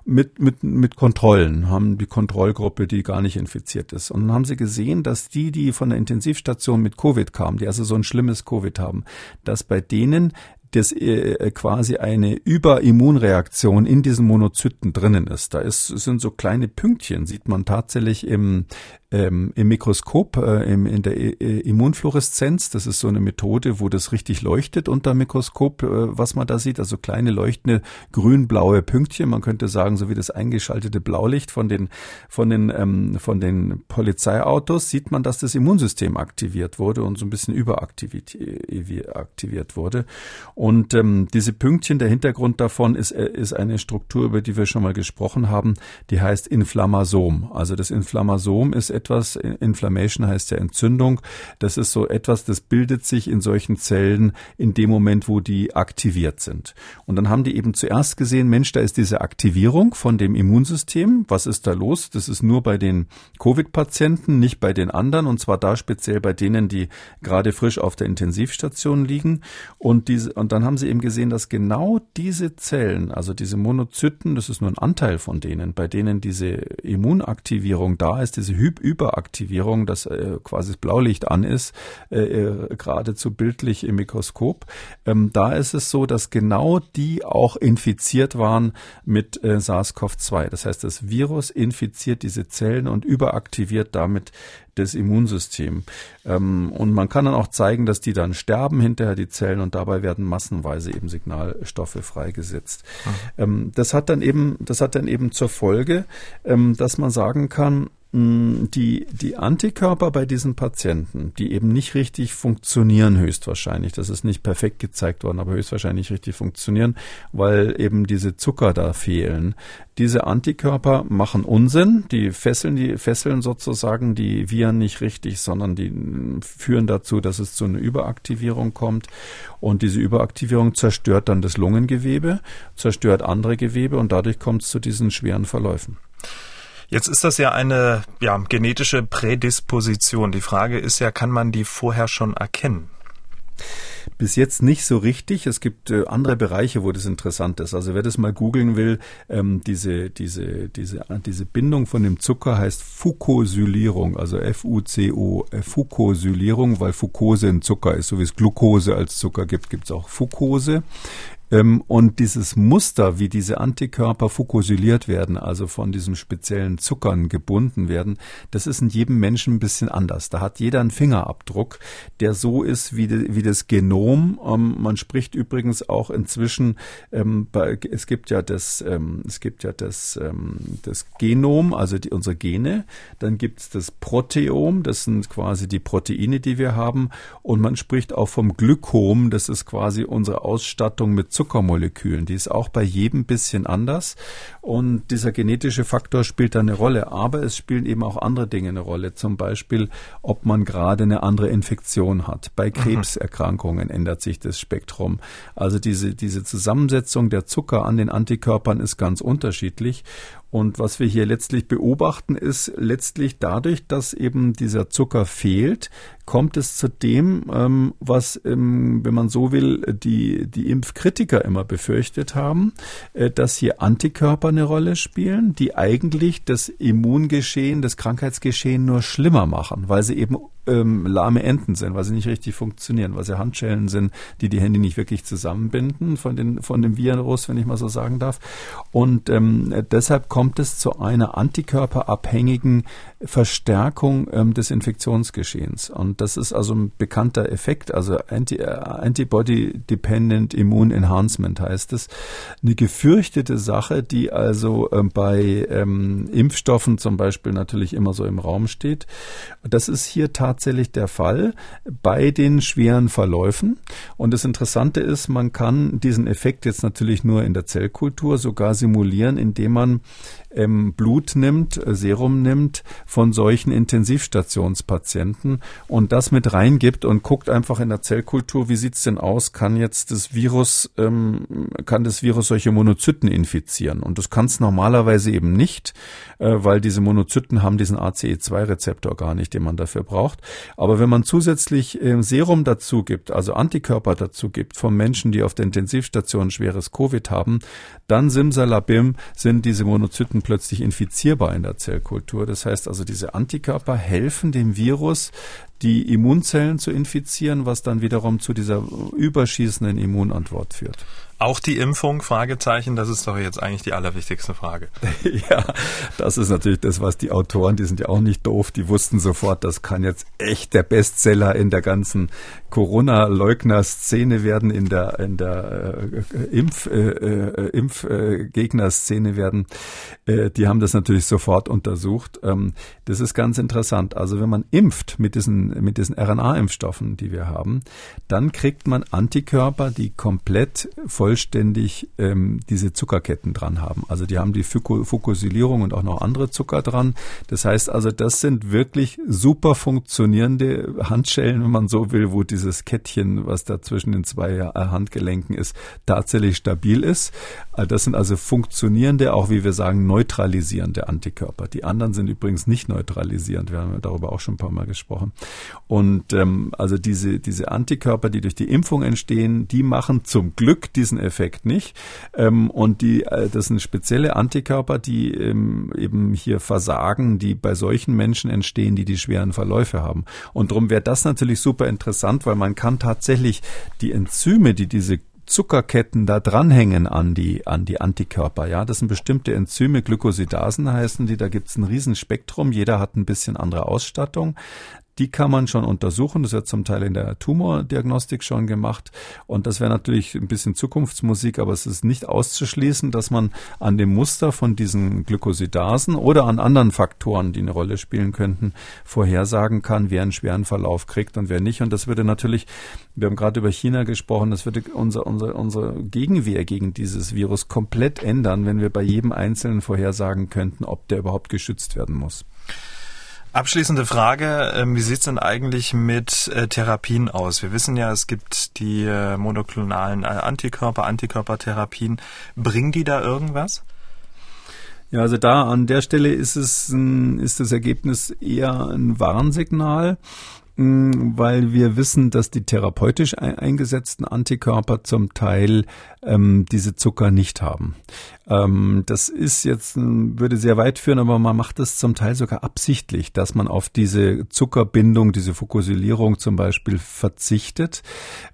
mit, mit, mit Kontrollen, haben die Kontrollgruppe, die gar nicht infiziert ist. Und dann haben sie gesehen, dass die, die von der Intensivstation mit Covid kamen, die also so ein schlimmes Covid haben, dass bei denen das äh, quasi eine Überimmunreaktion in diesen Monozyten drinnen ist. Da ist, sind so kleine Pünktchen, sieht man tatsächlich im, ähm, im Mikroskop, äh, im, in der äh, Immunfluoreszenz. Das ist so eine Methode, wo das richtig leuchtet unter Mikroskop, äh, was man da sieht. Also kleine leuchtende grün-blaue Pünktchen. Man könnte sagen, so wie das eingeschaltete Blaulicht von den, von den, ähm, von den Polizeiautos sieht man, dass das Immunsystem aktiviert wurde und so ein bisschen überaktiviert aktiviert wurde. Und ähm, diese Pünktchen, der Hintergrund davon ist, äh, ist eine Struktur, über die wir schon mal gesprochen haben, die heißt Inflammasom. Also das Inflammasom ist etwas, Inflammation heißt ja Entzündung, das ist so etwas, das bildet sich in solchen Zellen in dem Moment, wo die aktiviert sind. Und dann haben die eben zuerst gesehen, Mensch, da ist diese Aktivierung von dem Immunsystem. Was ist da los? Das ist nur bei den Covid-Patienten, nicht bei den anderen, und zwar da speziell bei denen, die gerade frisch auf der Intensivstation liegen. Und diese, und dann haben sie eben gesehen, dass genau diese Zellen, also diese Monozyten, das ist nur ein Anteil von denen, bei denen diese Immunaktivierung da ist, diese Hyp Überaktivierung, dass äh, quasi das Blaulicht an ist, äh, äh, geradezu bildlich im Mikroskop. Ähm, da ist es so, dass genau die auch infiziert waren mit äh, SARS-CoV-2. Das heißt, das Virus infiziert diese Zellen und überaktiviert damit das Immunsystem. Ähm, und man kann dann auch zeigen, dass die dann sterben hinterher, die Zellen, und dabei werden massenweise eben Signalstoffe freigesetzt. Mhm. Ähm, das hat dann eben, das hat dann eben zur Folge, ähm, dass man sagen kann, die, die Antikörper bei diesen Patienten, die eben nicht richtig funktionieren, höchstwahrscheinlich, das ist nicht perfekt gezeigt worden, aber höchstwahrscheinlich richtig funktionieren, weil eben diese Zucker da fehlen. Diese Antikörper machen Unsinn, die fesseln, die fesseln sozusagen die Viren nicht richtig, sondern die führen dazu, dass es zu einer Überaktivierung kommt. Und diese Überaktivierung zerstört dann das Lungengewebe, zerstört andere Gewebe und dadurch kommt es zu diesen schweren Verläufen. Jetzt ist das ja eine ja, genetische Prädisposition. Die Frage ist ja, kann man die vorher schon erkennen? Bis jetzt nicht so richtig. Es gibt äh, andere Bereiche, wo das interessant ist. Also wer das mal googeln will, ähm, diese, diese, diese, diese Bindung von dem Zucker heißt Fucosylierung, also F-U-C-O, äh, Fucosylierung, weil Fucose ein Zucker ist. So wie es Glucose als Zucker gibt, gibt es auch Fucose. Ähm, und dieses Muster, wie diese Antikörper fokussiliert werden, also von diesem speziellen Zuckern gebunden werden, das ist in jedem Menschen ein bisschen anders. Da hat jeder einen Fingerabdruck, der so ist wie, wie das Genom. Ähm, man spricht übrigens auch inzwischen, ähm, es gibt ja das, es gibt ja das, das Genom, also die, unsere Gene. Dann gibt es das Proteom, das sind quasi die Proteine, die wir haben. Und man spricht auch vom Glykom, das ist quasi unsere Ausstattung mit Zuckermolekülen. Die ist auch bei jedem bisschen anders. Und dieser genetische Faktor spielt da eine Rolle. Aber es spielen eben auch andere Dinge eine Rolle. Zum Beispiel, ob man gerade eine andere Infektion hat. Bei mhm. Krebserkrankungen ändert sich das Spektrum. Also diese, diese Zusammensetzung der Zucker an den Antikörpern ist ganz unterschiedlich. Und was wir hier letztlich beobachten, ist letztlich dadurch, dass eben dieser Zucker fehlt, kommt es zu dem, ähm, was, ähm, wenn man so will, die, die Impfkritiker immer befürchtet haben, äh, dass hier Antikörper eine Rolle spielen, die eigentlich das Immungeschehen, das Krankheitsgeschehen nur schlimmer machen, weil sie eben ähm, lahme Enten sind, weil sie nicht richtig funktionieren, weil sie Handschellen sind, die die Hände nicht wirklich zusammenbinden von, den, von dem Virus, wenn ich mal so sagen darf. Und ähm, deshalb kommt es zu einer antikörperabhängigen Verstärkung ähm, des Infektionsgeschehens. Und das ist also ein bekannter Effekt, also Anti, äh, Antibody-Dependent Immune Enhancement heißt es. Eine gefürchtete Sache, die also ähm, bei ähm, Impfstoffen zum Beispiel natürlich immer so im Raum steht. Das ist hier tatsächlich der Fall bei den schweren Verläufen. Und das Interessante ist, man kann diesen Effekt jetzt natürlich nur in der Zellkultur sogar simulieren, indem man ähm, Blut nimmt, äh, Serum nimmt von solchen Intensivstationspatienten und das mit reingibt und guckt einfach in der Zellkultur, wie sieht's denn aus? Kann jetzt das Virus, ähm, kann das Virus solche Monozyten infizieren? Und das kann es normalerweise eben nicht, äh, weil diese Monozyten haben diesen ACE2-Rezeptor gar nicht, den man dafür braucht. Aber wenn man zusätzlich äh, Serum dazu gibt, also Antikörper dazu gibt von Menschen, die auf der Intensivstation schweres Covid haben, dann simsalabim sind diese Monozyten plötzlich infizierbar in der Zellkultur. Das heißt also, diese Antikörper helfen dem Virus, die Immunzellen zu infizieren, was dann wiederum zu dieser überschießenden Immunantwort führt. Auch die Impfung? Fragezeichen. Das ist doch jetzt eigentlich die allerwichtigste Frage. ja, das ist natürlich das, was die Autoren, die sind ja auch nicht doof, die wussten sofort, das kann jetzt echt der Bestseller in der ganzen Corona-Leugner-Szene werden, in der, in der äh, Impf, äh, äh, Impfgegner-Szene werden. Äh, die haben das natürlich sofort untersucht. Ähm, das ist ganz interessant. Also wenn man impft mit diesen, mit diesen RNA-Impfstoffen, die wir haben, dann kriegt man Antikörper, die komplett voll vollständig ähm, diese Zuckerketten dran haben. Also die haben die Fucosylierung und auch noch andere Zucker dran. Das heißt also, das sind wirklich super funktionierende Handschellen, wenn man so will, wo dieses Kettchen, was da zwischen den zwei äh, Handgelenken ist, tatsächlich stabil ist. Äh, das sind also funktionierende, auch wie wir sagen, neutralisierende Antikörper. Die anderen sind übrigens nicht neutralisierend. Wir haben darüber auch schon ein paar Mal gesprochen. Und ähm, also diese, diese Antikörper, die durch die Impfung entstehen, die machen zum Glück diesen diesen Effekt nicht. Ähm, und die, äh, das sind spezielle Antikörper, die ähm, eben hier versagen, die bei solchen Menschen entstehen, die die schweren Verläufe haben. Und darum wäre das natürlich super interessant, weil man kann tatsächlich die Enzyme, die diese Zuckerketten da dranhängen an die, an die Antikörper. Ja, das sind bestimmte Enzyme, Glykosidasen heißen die. Da gibt's ein Riesenspektrum. Jeder hat ein bisschen andere Ausstattung Die kann man schon untersuchen. Das wird zum Teil in der Tumordiagnostik schon gemacht. Und das wäre natürlich ein bisschen Zukunftsmusik, aber es ist nicht auszuschließen, dass man an dem Muster von diesen Glykosidasen oder an anderen Faktoren, die eine Rolle spielen könnten, vorhersagen kann, wer einen schweren Verlauf kriegt und wer nicht. Und das würde natürlich, wir haben gerade über China gesprochen, das würde unser, unser, unsere Gegenwehr gegen dieses Virus komplett ändern, wenn wir bei jedem Einzelnen vorhersagen könnten, ob der überhaupt geschützt werden muss. Abschließende Frage, ähm, wie sieht es denn eigentlich mit äh, Therapien aus? Wir wissen ja, es gibt die äh, monoklonalen äh, Antikörper, Antikörpertherapien. Bringen die da irgendwas? Ja, also da an der Stelle ist es ein, ist das Ergebnis eher ein Warnsignal weil wir wissen, dass die therapeutisch eingesetzten Antikörper zum Teil ähm, diese Zucker nicht haben. Ähm, das ist jetzt, würde sehr weit führen, aber man macht das zum Teil sogar absichtlich, dass man auf diese Zuckerbindung, diese Fokussierung zum Beispiel verzichtet,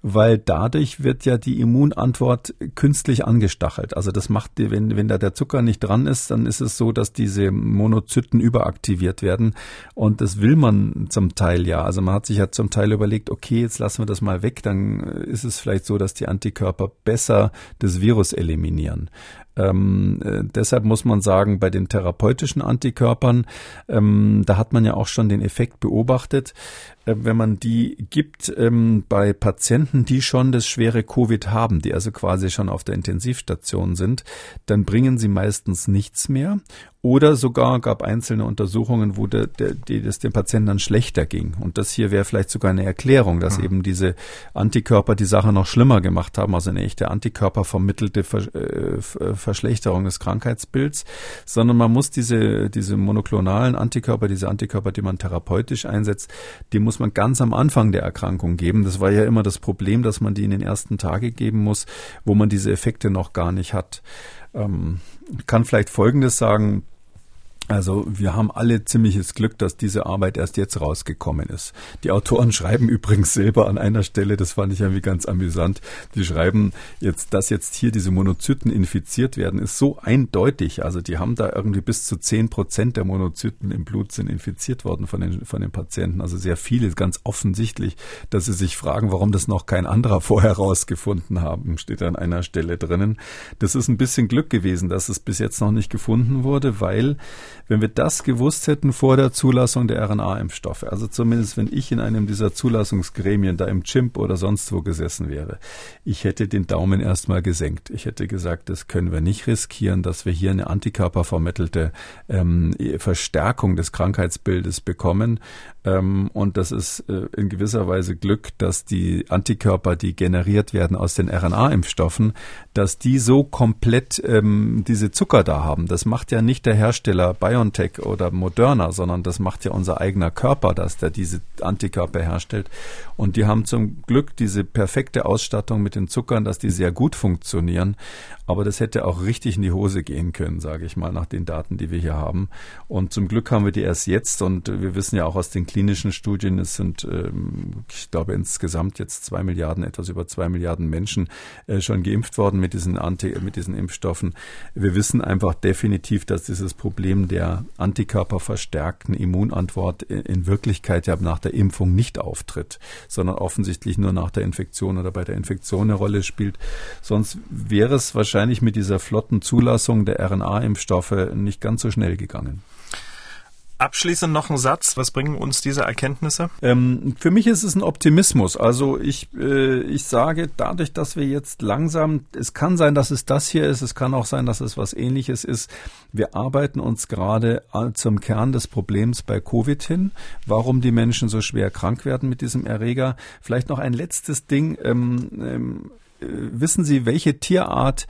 weil dadurch wird ja die Immunantwort künstlich angestachelt. Also das macht, wenn, wenn da der Zucker nicht dran ist, dann ist es so, dass diese Monozyten überaktiviert werden und das will man zum Teil ja. Also man hat sich ja zum Teil überlegt, okay, jetzt lassen wir das mal weg, dann ist es vielleicht so, dass die Antikörper besser das Virus eliminieren. Ähm, äh, deshalb muss man sagen, bei den therapeutischen Antikörpern, ähm, da hat man ja auch schon den Effekt beobachtet, wenn man die gibt ähm, bei Patienten, die schon das schwere Covid haben, die also quasi schon auf der Intensivstation sind, dann bringen sie meistens nichts mehr. Oder sogar gab einzelne Untersuchungen, wo der, der, die, das dem Patienten dann schlechter ging. Und das hier wäre vielleicht sogar eine Erklärung, dass mhm. eben diese Antikörper die Sache noch schlimmer gemacht haben, also eine echte Antikörper vermittelte Ver, äh, Verschlechterung des Krankheitsbilds, sondern man muss diese, diese monoklonalen Antikörper, diese Antikörper, die man therapeutisch einsetzt, die muss man ganz am Anfang der Erkrankung geben. Das war ja immer das Problem, dass man die in den ersten Tagen geben muss, wo man diese Effekte noch gar nicht hat. Ähm, kann vielleicht Folgendes sagen. Also wir haben alle ziemliches Glück, dass diese Arbeit erst jetzt rausgekommen ist. Die Autoren schreiben übrigens selber an einer Stelle, das fand ich irgendwie ganz amüsant, die schreiben jetzt, dass jetzt hier diese Monozyten infiziert werden, ist so eindeutig. Also die haben da irgendwie bis zu zehn Prozent der Monozyten im Blut sind infiziert worden von den, von den Patienten. Also sehr viele, ganz offensichtlich, dass sie sich fragen, warum das noch kein anderer vorher rausgefunden haben, steht an einer Stelle drinnen. Das ist ein bisschen Glück gewesen, dass es bis jetzt noch nicht gefunden wurde, weil wenn wir das gewusst hätten vor der Zulassung der RNA-Impfstoffe, also zumindest wenn ich in einem dieser Zulassungsgremien da im Chimp oder sonst wo gesessen wäre, ich hätte den Daumen erstmal gesenkt. Ich hätte gesagt, das können wir nicht riskieren, dass wir hier eine antikörpervermittelte ähm, Verstärkung des Krankheitsbildes bekommen. Ähm, und das ist äh, in gewisser Weise Glück, dass die Antikörper, die generiert werden aus den RNA-Impfstoffen, dass die so komplett ähm, diese Zucker da haben. Das macht ja nicht der Hersteller BioNTech oder Moderna, sondern das macht ja unser eigener Körper, dass der diese Antikörper herstellt. Und die haben zum Glück diese perfekte Ausstattung mit den Zuckern, dass die sehr gut funktionieren. Aber das hätte auch richtig in die Hose gehen können, sage ich mal, nach den Daten, die wir hier haben. Und zum Glück haben wir die erst jetzt. Und wir wissen ja auch aus den klinischen Studien, es sind, ähm, ich glaube, insgesamt jetzt zwei Milliarden, etwas über zwei Milliarden Menschen äh, schon geimpft worden mit diesen, Anti mit diesen Impfstoffen. Wir wissen einfach definitiv, dass dieses Problem der antikörperverstärkten Immunantwort in Wirklichkeit ja nach der Impfung nicht auftritt, sondern offensichtlich nur nach der Infektion oder bei der Infektion eine Rolle spielt. Sonst wäre es wahrscheinlich mit dieser flotten Zulassung der RNA-Impfstoffe nicht ganz so schnell gegangen. Abschließend noch ein Satz. Was bringen uns diese Erkenntnisse? Ähm, für mich ist es ein Optimismus. Also ich, äh, ich sage, dadurch, dass wir jetzt langsam, es kann sein, dass es das hier ist, es kann auch sein, dass es was ähnliches ist. Wir arbeiten uns gerade zum Kern des Problems bei Covid hin, warum die Menschen so schwer krank werden mit diesem Erreger. Vielleicht noch ein letztes Ding. Ähm, ähm, äh, wissen Sie, welche Tierart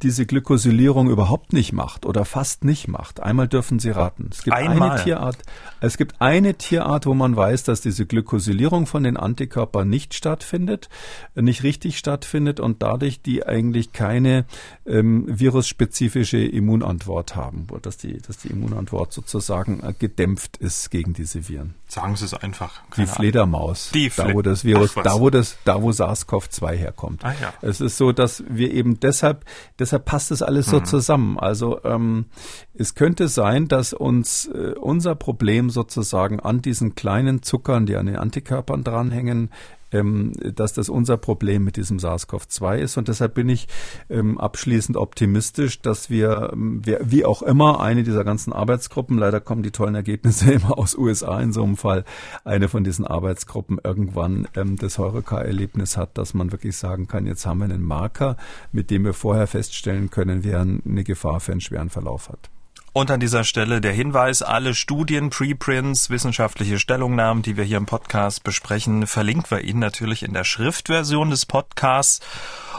diese Glykosylierung überhaupt nicht macht oder fast nicht macht. Einmal dürfen Sie raten. Es gibt Einmal. eine Tierart, es gibt eine Tierart, wo man weiß, dass diese Glykosylierung von den Antikörpern nicht stattfindet, nicht richtig stattfindet und dadurch die eigentlich keine ähm, virusspezifische Immunantwort haben, dass die, dass die Immunantwort sozusagen äh, gedämpft ist gegen diese Viren. Sagen Sie es einfach. Die Fledermaus. Die Fle da wo das Virus, da wo das, da wo SARS-CoV-2 herkommt. Ah, ja. Es ist so, dass wir eben deshalb, deshalb passt das alles so Mhm. zusammen. Also ähm, es könnte sein, dass uns äh, unser Problem sozusagen an diesen kleinen Zuckern, die an den Antikörpern dranhängen, ähm, dass das unser Problem mit diesem SARS-CoV-2 ist. Und deshalb bin ich ähm, abschließend optimistisch, dass wir, ähm, wir, wie auch immer, eine dieser ganzen Arbeitsgruppen, leider kommen die tollen Ergebnisse immer aus USA in so einem Fall, eine von diesen Arbeitsgruppen irgendwann ähm, das Heureka-Erlebnis hat, dass man wirklich sagen kann, jetzt haben wir einen Marker, mit dem wir vorher feststellen können, wer eine Gefahr für einen schweren Verlauf hat. Und an dieser Stelle der Hinweis, alle Studien, Preprints, wissenschaftliche Stellungnahmen, die wir hier im Podcast besprechen, verlinken wir Ihnen natürlich in der Schriftversion des Podcasts.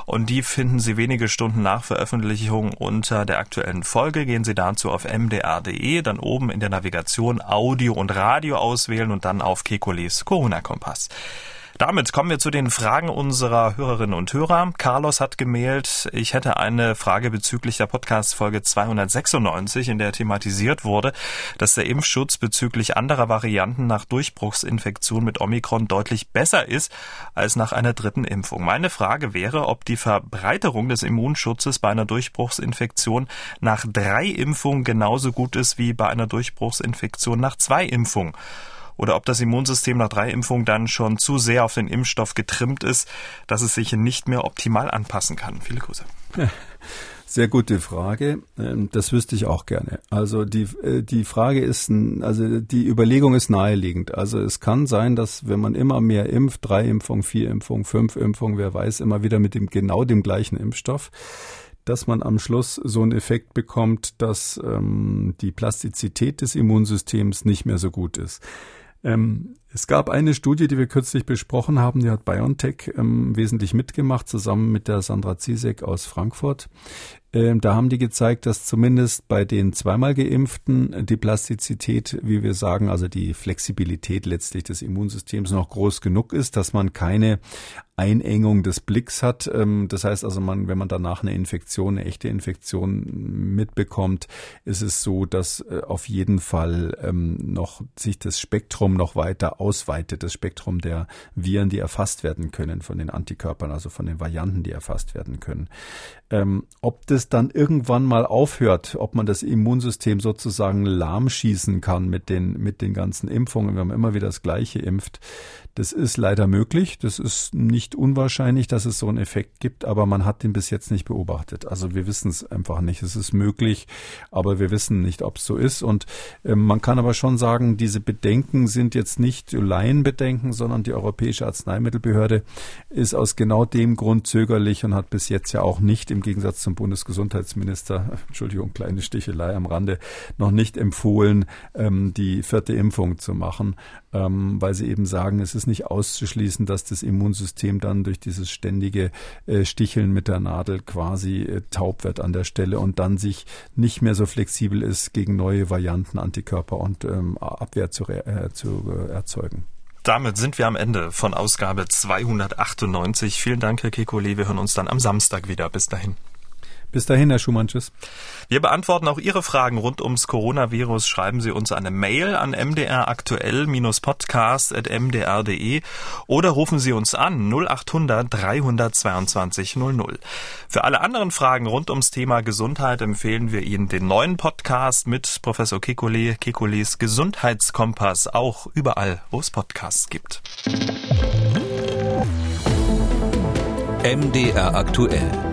Und die finden Sie wenige Stunden nach Veröffentlichung unter der aktuellen Folge. Gehen Sie dazu auf mdr.de, dann oben in der Navigation Audio und Radio auswählen und dann auf Kekules Corona-Kompass. Damit kommen wir zu den Fragen unserer Hörerinnen und Hörer. Carlos hat gemeldet, ich hätte eine Frage bezüglich der Podcast-Folge 296, in der thematisiert wurde, dass der Impfschutz bezüglich anderer Varianten nach Durchbruchsinfektion mit Omikron deutlich besser ist als nach einer dritten Impfung. Meine Frage wäre, ob die Verbreiterung des Immunschutzes bei einer Durchbruchsinfektion nach drei Impfungen genauso gut ist wie bei einer Durchbruchsinfektion nach zwei Impfungen oder ob das Immunsystem nach drei Impfungen dann schon zu sehr auf den Impfstoff getrimmt ist, dass es sich nicht mehr optimal anpassen kann. Viele Grüße. Sehr gute Frage. Ähm, Das wüsste ich auch gerne. Also die, äh, die Frage ist, also die Überlegung ist naheliegend. Also es kann sein, dass wenn man immer mehr impft, drei Impfungen, vier Impfungen, fünf Impfungen, wer weiß, immer wieder mit dem genau dem gleichen Impfstoff, dass man am Schluss so einen Effekt bekommt, dass ähm, die Plastizität des Immunsystems nicht mehr so gut ist. Ähm, es gab eine Studie, die wir kürzlich besprochen haben, die hat BioNTech ähm, wesentlich mitgemacht, zusammen mit der Sandra Zizek aus Frankfurt. Ähm, da haben die gezeigt, dass zumindest bei den zweimal Geimpften die Plastizität, wie wir sagen, also die Flexibilität letztlich des Immunsystems noch groß genug ist, dass man keine Einengung des Blicks hat. Ähm, das heißt also, man, wenn man danach eine Infektion, eine echte Infektion mitbekommt, ist es so, dass äh, auf jeden Fall ähm, noch sich das Spektrum noch weiter ausweitet, das Spektrum der Viren, die erfasst werden können von den Antikörpern, also von den Varianten, die erfasst werden können. Ähm, ob das dann irgendwann mal aufhört, ob man das Immunsystem sozusagen lahmschießen kann mit den, mit den ganzen Impfungen, wenn man immer wieder das Gleiche impft, das ist leider möglich. Das ist nicht unwahrscheinlich, dass es so einen Effekt gibt, aber man hat den bis jetzt nicht beobachtet. Also wir wissen es einfach nicht. Es ist möglich, aber wir wissen nicht, ob es so ist. Und äh, man kann aber schon sagen, diese Bedenken sind jetzt nicht Laienbedenken, sondern die Europäische Arzneimittelbehörde ist aus genau dem Grund zögerlich und hat bis jetzt ja auch nicht, im Gegensatz zum Bundesgesundheitsminister, Entschuldigung, kleine Stichelei am Rande, noch nicht empfohlen, ähm, die vierte Impfung zu machen, ähm, weil sie eben sagen, es ist nicht auszuschließen, dass das Immunsystem dann durch dieses ständige äh, Sticheln mit der Nadel quasi äh, taub wird an der Stelle und dann sich nicht mehr so flexibel ist, gegen neue Varianten Antikörper und ähm, Abwehr zu, äh, zu äh, erzeugen. Damit sind wir am Ende von Ausgabe 298. Vielen Dank, Herr Kekulé. Wir hören uns dann am Samstag wieder. Bis dahin. Bis dahin, Herr Schumann, tschüss. Wir beantworten auch Ihre Fragen rund ums Coronavirus. Schreiben Sie uns eine Mail an mdraktuell-podcast.mdr.de oder rufen Sie uns an 0800 322 00. Für alle anderen Fragen rund ums Thema Gesundheit empfehlen wir Ihnen den neuen Podcast mit Professor Kekulé, Kekules Gesundheitskompass, auch überall, wo es Podcasts gibt. MDR aktuell.